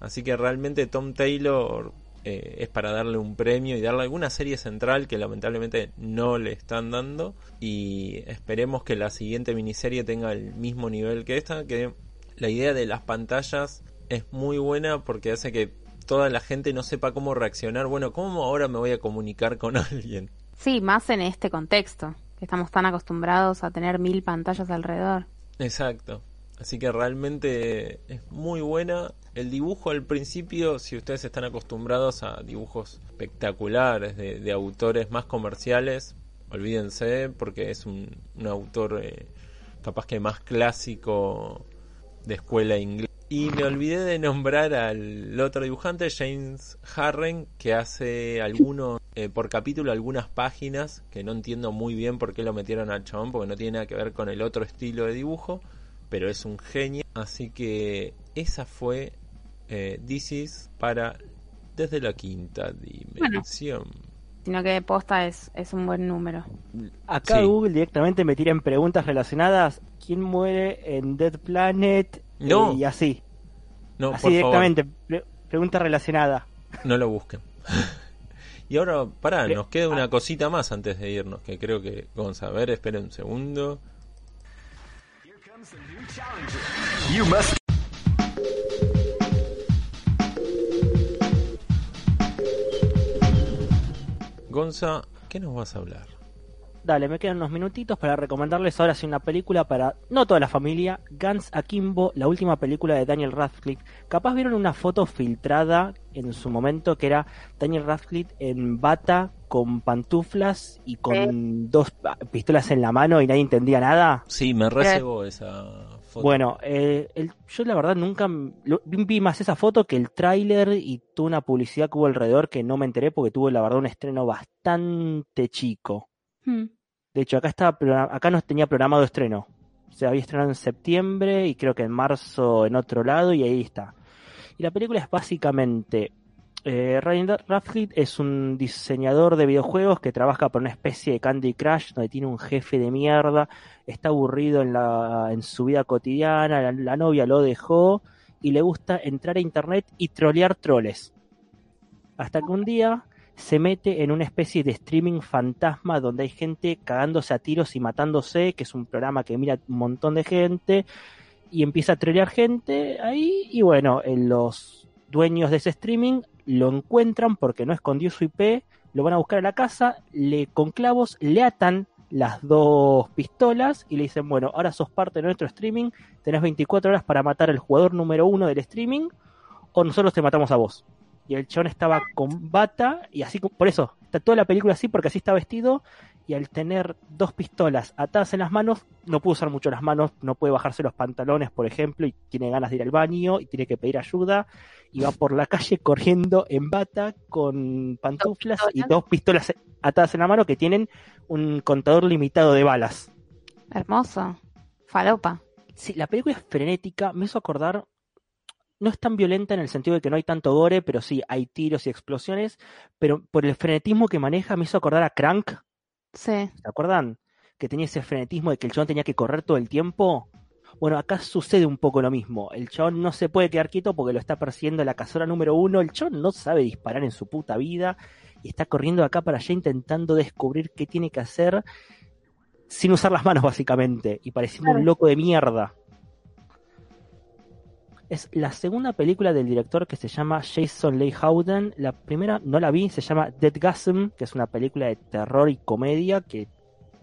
Así que realmente Tom Taylor eh, es para darle un premio y darle alguna serie central que lamentablemente no le están dando. Y esperemos que la siguiente miniserie tenga el mismo nivel que esta, que la idea de las pantallas es muy buena porque hace que toda la gente no sepa cómo reaccionar. Bueno, ¿cómo ahora me voy a comunicar con alguien? Sí, más en este contexto estamos tan acostumbrados a tener mil pantallas alrededor. Exacto. Así que realmente es muy buena. El dibujo al principio, si ustedes están acostumbrados a dibujos espectaculares de, autores más comerciales, olvídense porque es un, autor eh, capaz que más clásico de escuela inglesa. Y me olvidé de nombrar al otro dibujante, James Harren, que hace algunos, eh, por capítulo, algunas páginas, que no entiendo muy bien por qué lo metieron al chabón, porque no tiene nada que ver con el otro estilo de dibujo, pero es un genio. Así que esa fue eh, This is para desde la quinta dimensión. sino que posta es, es un buen número. Acá Google directamente me tira en preguntas relacionadas. ¿Quién muere en Dead Planet? No. y así. No, así directamente. pregunta relacionada. No lo busquen. y ahora, pará, nos queda una ah. cosita más antes de irnos, que creo que, vamos a ver, esperen un segundo. Gonza, ¿qué nos vas a hablar? Dale, me quedan unos minutitos para recomendarles ahora sí una película para no toda la familia, Guns Akimbo, la última película de Daniel Radcliffe. Capaz vieron una foto filtrada en su momento que era Daniel Radcliffe en bata con pantuflas y con dos pistolas en la mano y nadie entendía nada. Sí, me recebo esa foto. Bueno, eh, yo la verdad nunca vi más esa foto que el tráiler y tuvo una publicidad que hubo alrededor que no me enteré porque tuvo la verdad un estreno bastante chico. Hmm. De hecho, acá, está, acá no tenía programado estreno. Se había estrenado en septiembre y creo que en marzo en otro lado y ahí está. Y la película es básicamente... Eh, Ryan Radcliffe es un diseñador de videojuegos que trabaja por una especie de Candy Crush donde tiene un jefe de mierda, está aburrido en, la, en su vida cotidiana, la novia lo dejó y le gusta entrar a internet y trolear troles. Hasta que un día se mete en una especie de streaming fantasma donde hay gente cagándose a tiros y matándose, que es un programa que mira un montón de gente y empieza a trollear gente ahí y bueno, los dueños de ese streaming lo encuentran porque no escondió su IP, lo van a buscar a la casa, le con clavos le atan las dos pistolas y le dicen, bueno, ahora sos parte de nuestro streaming, tenés 24 horas para matar al jugador número uno del streaming o nosotros te matamos a vos. Y el chabón estaba con bata y así, por eso, está toda la película así porque así está vestido y al tener dos pistolas atadas en las manos, no puede usar mucho las manos, no puede bajarse los pantalones, por ejemplo, y tiene ganas de ir al baño y tiene que pedir ayuda y va por la calle corriendo en bata con pantuflas y dos pistolas atadas en la mano que tienen un contador limitado de balas. Hermoso. Falopa. Sí, la película es frenética, me hizo acordar no es tan violenta en el sentido de que no hay tanto gore, pero sí hay tiros y explosiones, pero por el frenetismo que maneja me hizo acordar a Crank, Sí. ¿Se acuerdan? Que tenía ese frenetismo de que el chabón tenía que correr todo el tiempo. Bueno, acá sucede un poco lo mismo. El chabón no se puede quedar quieto porque lo está persiguiendo la casora número uno. El chabón no sabe disparar en su puta vida y está corriendo acá para allá intentando descubrir qué tiene que hacer sin usar las manos, básicamente, y pareciendo un loco de mierda. Es la segunda película del director que se llama Jason Leigh Howden. La primera no la vi, se llama Dead Gasm, que es una película de terror y comedia que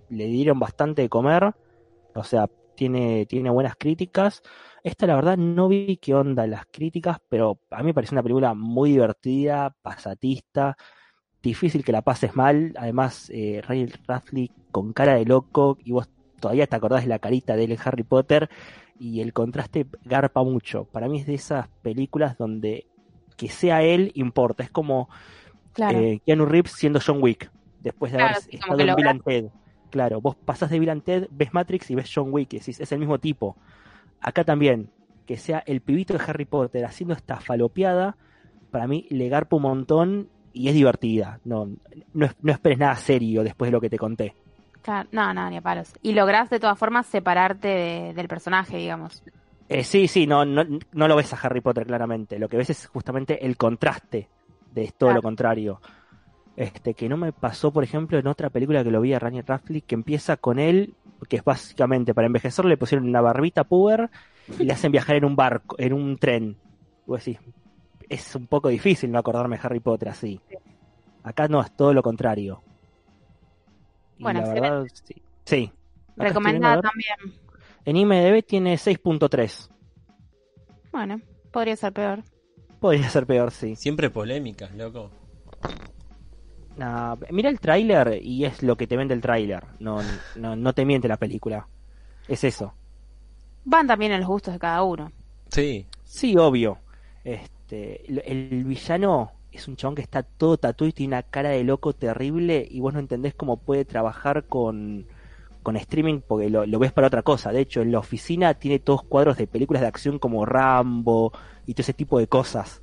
le dieron bastante de comer. O sea, tiene, tiene buenas críticas. Esta la verdad no vi qué onda las críticas, pero a mí me pareció una película muy divertida, pasatista, difícil que la pases mal. Además, eh, Ray Radley con cara de loco y vos todavía te acordás de la carita de él en Harry Potter y el contraste garpa mucho. Para mí es de esas películas donde que sea él importa. Es como eh, Keanu Reeves siendo John Wick, después de haber estado en Bill and Ted. Claro, vos pasás de Bill and Ted, ves Matrix y ves John Wick, y decís, es el mismo tipo. Acá también, que sea el pibito de Harry Potter haciendo esta falopeada, para mí le garpa un montón y es divertida. No, no, no esperes nada serio después de lo que te conté no, no, ni a palos. Y lográs de todas formas separarte del personaje, digamos. Eh, sí, sí, no, no, no, lo ves a Harry Potter claramente. Lo que ves es justamente el contraste de todo lo contrario. Este, que no me pasó, por ejemplo, en otra película que lo vi a Rani Radcliffe, que empieza con él, que es básicamente para envejecer, le pusieron una barbita puber y le hacen viajar en un barco, en un tren. Vos decís, es un poco difícil no acordarme de Harry Potter así. Acá no, es todo lo contrario bueno, la verdad, sí. sí. Recomendada también. En IMDB tiene 6.3. Bueno, podría ser peor. Podría ser peor, sí. Siempre polémicas, loco. mira el tráiler y es lo que te vende el tráiler. No, no, no te miente la película. Es eso. Van también en los gustos de cada uno. Sí. Sí, obvio. Este, el villano es un chabón que está todo tatuado y tiene una cara de loco terrible y vos no entendés cómo puede trabajar con, con streaming porque lo, ves para otra cosa. De hecho, en la oficina tiene todos cuadros de películas de acción como Rambo y todo ese tipo de cosas.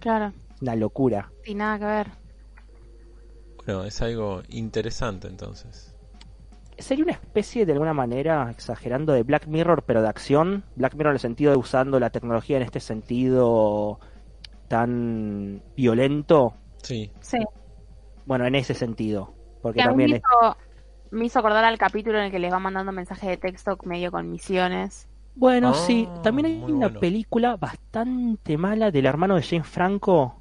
Claro. Una locura. Y nada que ver. Bueno, es algo interesante entonces. Sería una especie de alguna manera, exagerando, de Black Mirror, pero de acción. Black Mirror en el sentido de usando la tecnología en este sentido tan violento. Sí. Sí. Bueno, en ese sentido. Porque también me hizo, me hizo acordar al capítulo en el que les va mandando mensajes de texto medio con misiones. Bueno, sí. Ah, también hay una película bastante mala del hermano de James Franco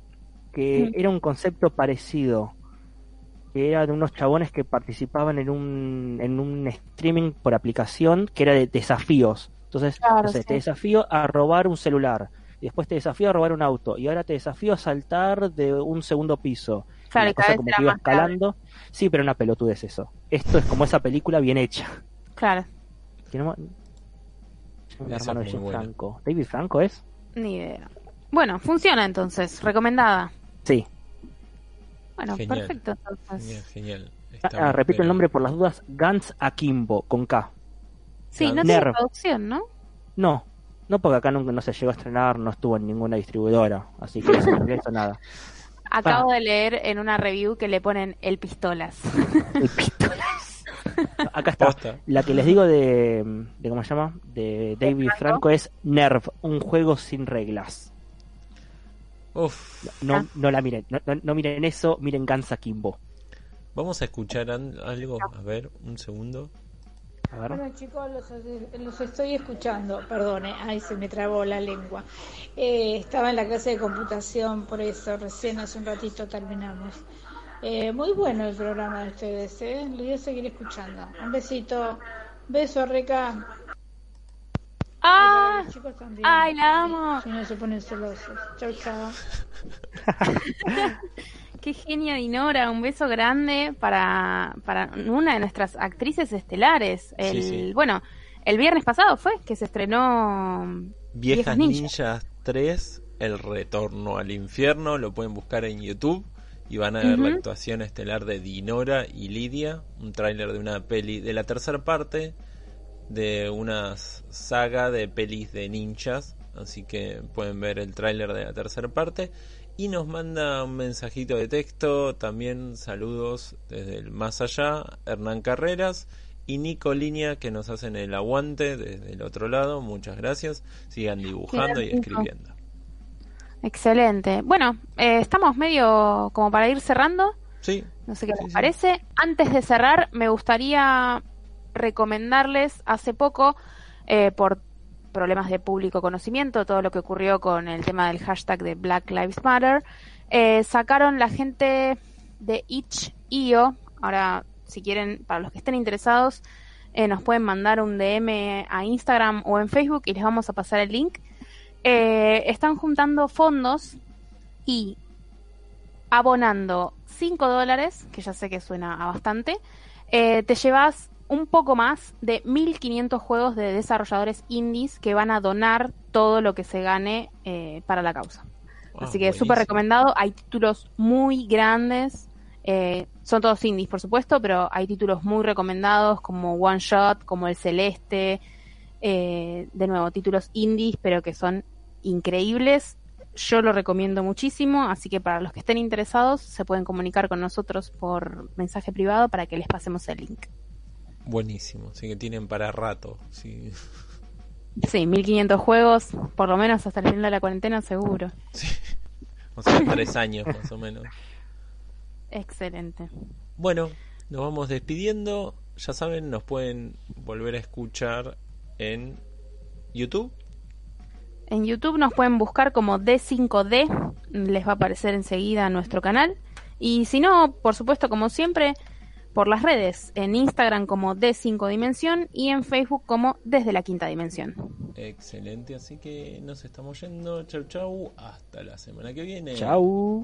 que era un concepto parecido. Que era de unos chabones que participaban en un, en un streaming por aplicación que era de desafíos. Entonces, te desafío a robar un celular y después te desafío a robar un auto y ahora te desafío a saltar de un segundo piso. Claro, y cosa como que iba escalando. Sí, pero una pelotudez eso. Esto es como esa película bien hecha. Claro. hermano de Franco. ¿David Franco es? Ni idea. Bueno, funciona entonces, recomendada. Sí. Bueno, perfecto entonces. Genial, ah, repito el nombre por las dudas, Guns Akimbo, con K. Sí, no tiene traducción, ¿no? No, no, porque acá no, se llegó a estrenar, no estuvo en ninguna distribuidora, así que no eso nada. Acabo de leer en una review que le ponen el pistolas. El pistolas. Acá está. La que les digo de, de ¿cómo se llama? De David Franco es Nerv, un juego sin reglas. Uf. No, ah. no la miren, no, no, miren eso, miren Gansa Kimbo. Vamos a escuchar algo, a ver, un segundo. Bueno chicos, los, estoy escuchando, perdone, ahí se me trabó la lengua. Eh, estaba en la clase de computación, por eso recién hace un ratito terminamos. Eh, muy bueno el programa de ustedes, ¿eh? lo voy a seguir escuchando. Un besito, beso Reca. Ah, ay, la amo. Si no se ponen celosos. Chau, chau. Qué genia Dinora, un beso grande para, para una de nuestras actrices estelares. El, Bueno, el viernes pasado fue que se estrenó Viejas, Ninjas. 3, El Retorno al Infierno, lo pueden buscar en YouTube y van a ver la actuación estelar de Dinora y Lidia, un tráiler de una peli de la tercera parte de una saga de pelis de ninjas, así que pueden ver el tráiler de la tercera parte y nos manda un mensajito de texto, también saludos desde el más allá, Hernán Carreras y Nico Línea que nos hacen el aguante desde el otro lado, muchas gracias, sigan dibujando y escribiendo. Excelente. Bueno, eh, estamos medio como para ir cerrando. Sí. No sé qué les parece. Antes de cerrar, me gustaría recomendarles hace poco, eh, por problemas de público conocimiento, todo lo que ocurrió con el tema del hashtag de Black Lives Matter, eh, sacaron la gente de itch.io, ahora si quieren, para los que estén interesados, eh, nos pueden mandar un DM a Instagram o en Facebook y les vamos a pasar el link. están juntando fondos y abonando 5 dólares, que ya sé que suena a bastante, te llevas un poco más de 1.500 juegos de desarrolladores indies que van a donar todo lo que se gane eh, para la causa. Así que súper recomendado. Hay títulos muy grandes. Eh, son todos indies, por supuesto, pero hay títulos muy recomendados como One Shot, como El Celeste. Eh, de nuevo, títulos indies, pero que son increíbles. Yo lo recomiendo muchísimo, así que para los que estén interesados se pueden comunicar con nosotros por mensaje privado para que les pasemos el link. Buenísimo, así que tienen para rato. Sí. Sí, 1500 juegos, por lo menos hasta el final de la cuarentena, seguro. Sí. O sea, tres años más o menos. Excelente. Bueno, nos vamos despidiendo. Ya saben, nos pueden volver a escuchar en YouTube. En YouTube nos pueden buscar como D5D, les va a aparecer enseguida nuestro canal. Y si no, por supuesto, como siempre, por las redes, en Instagram como D5 Dimensión y en Facebook como Desde la Quinta Dimensión. Excelente, así que nos estamos yendo. Chau, chau. Hasta la semana que viene. Chau.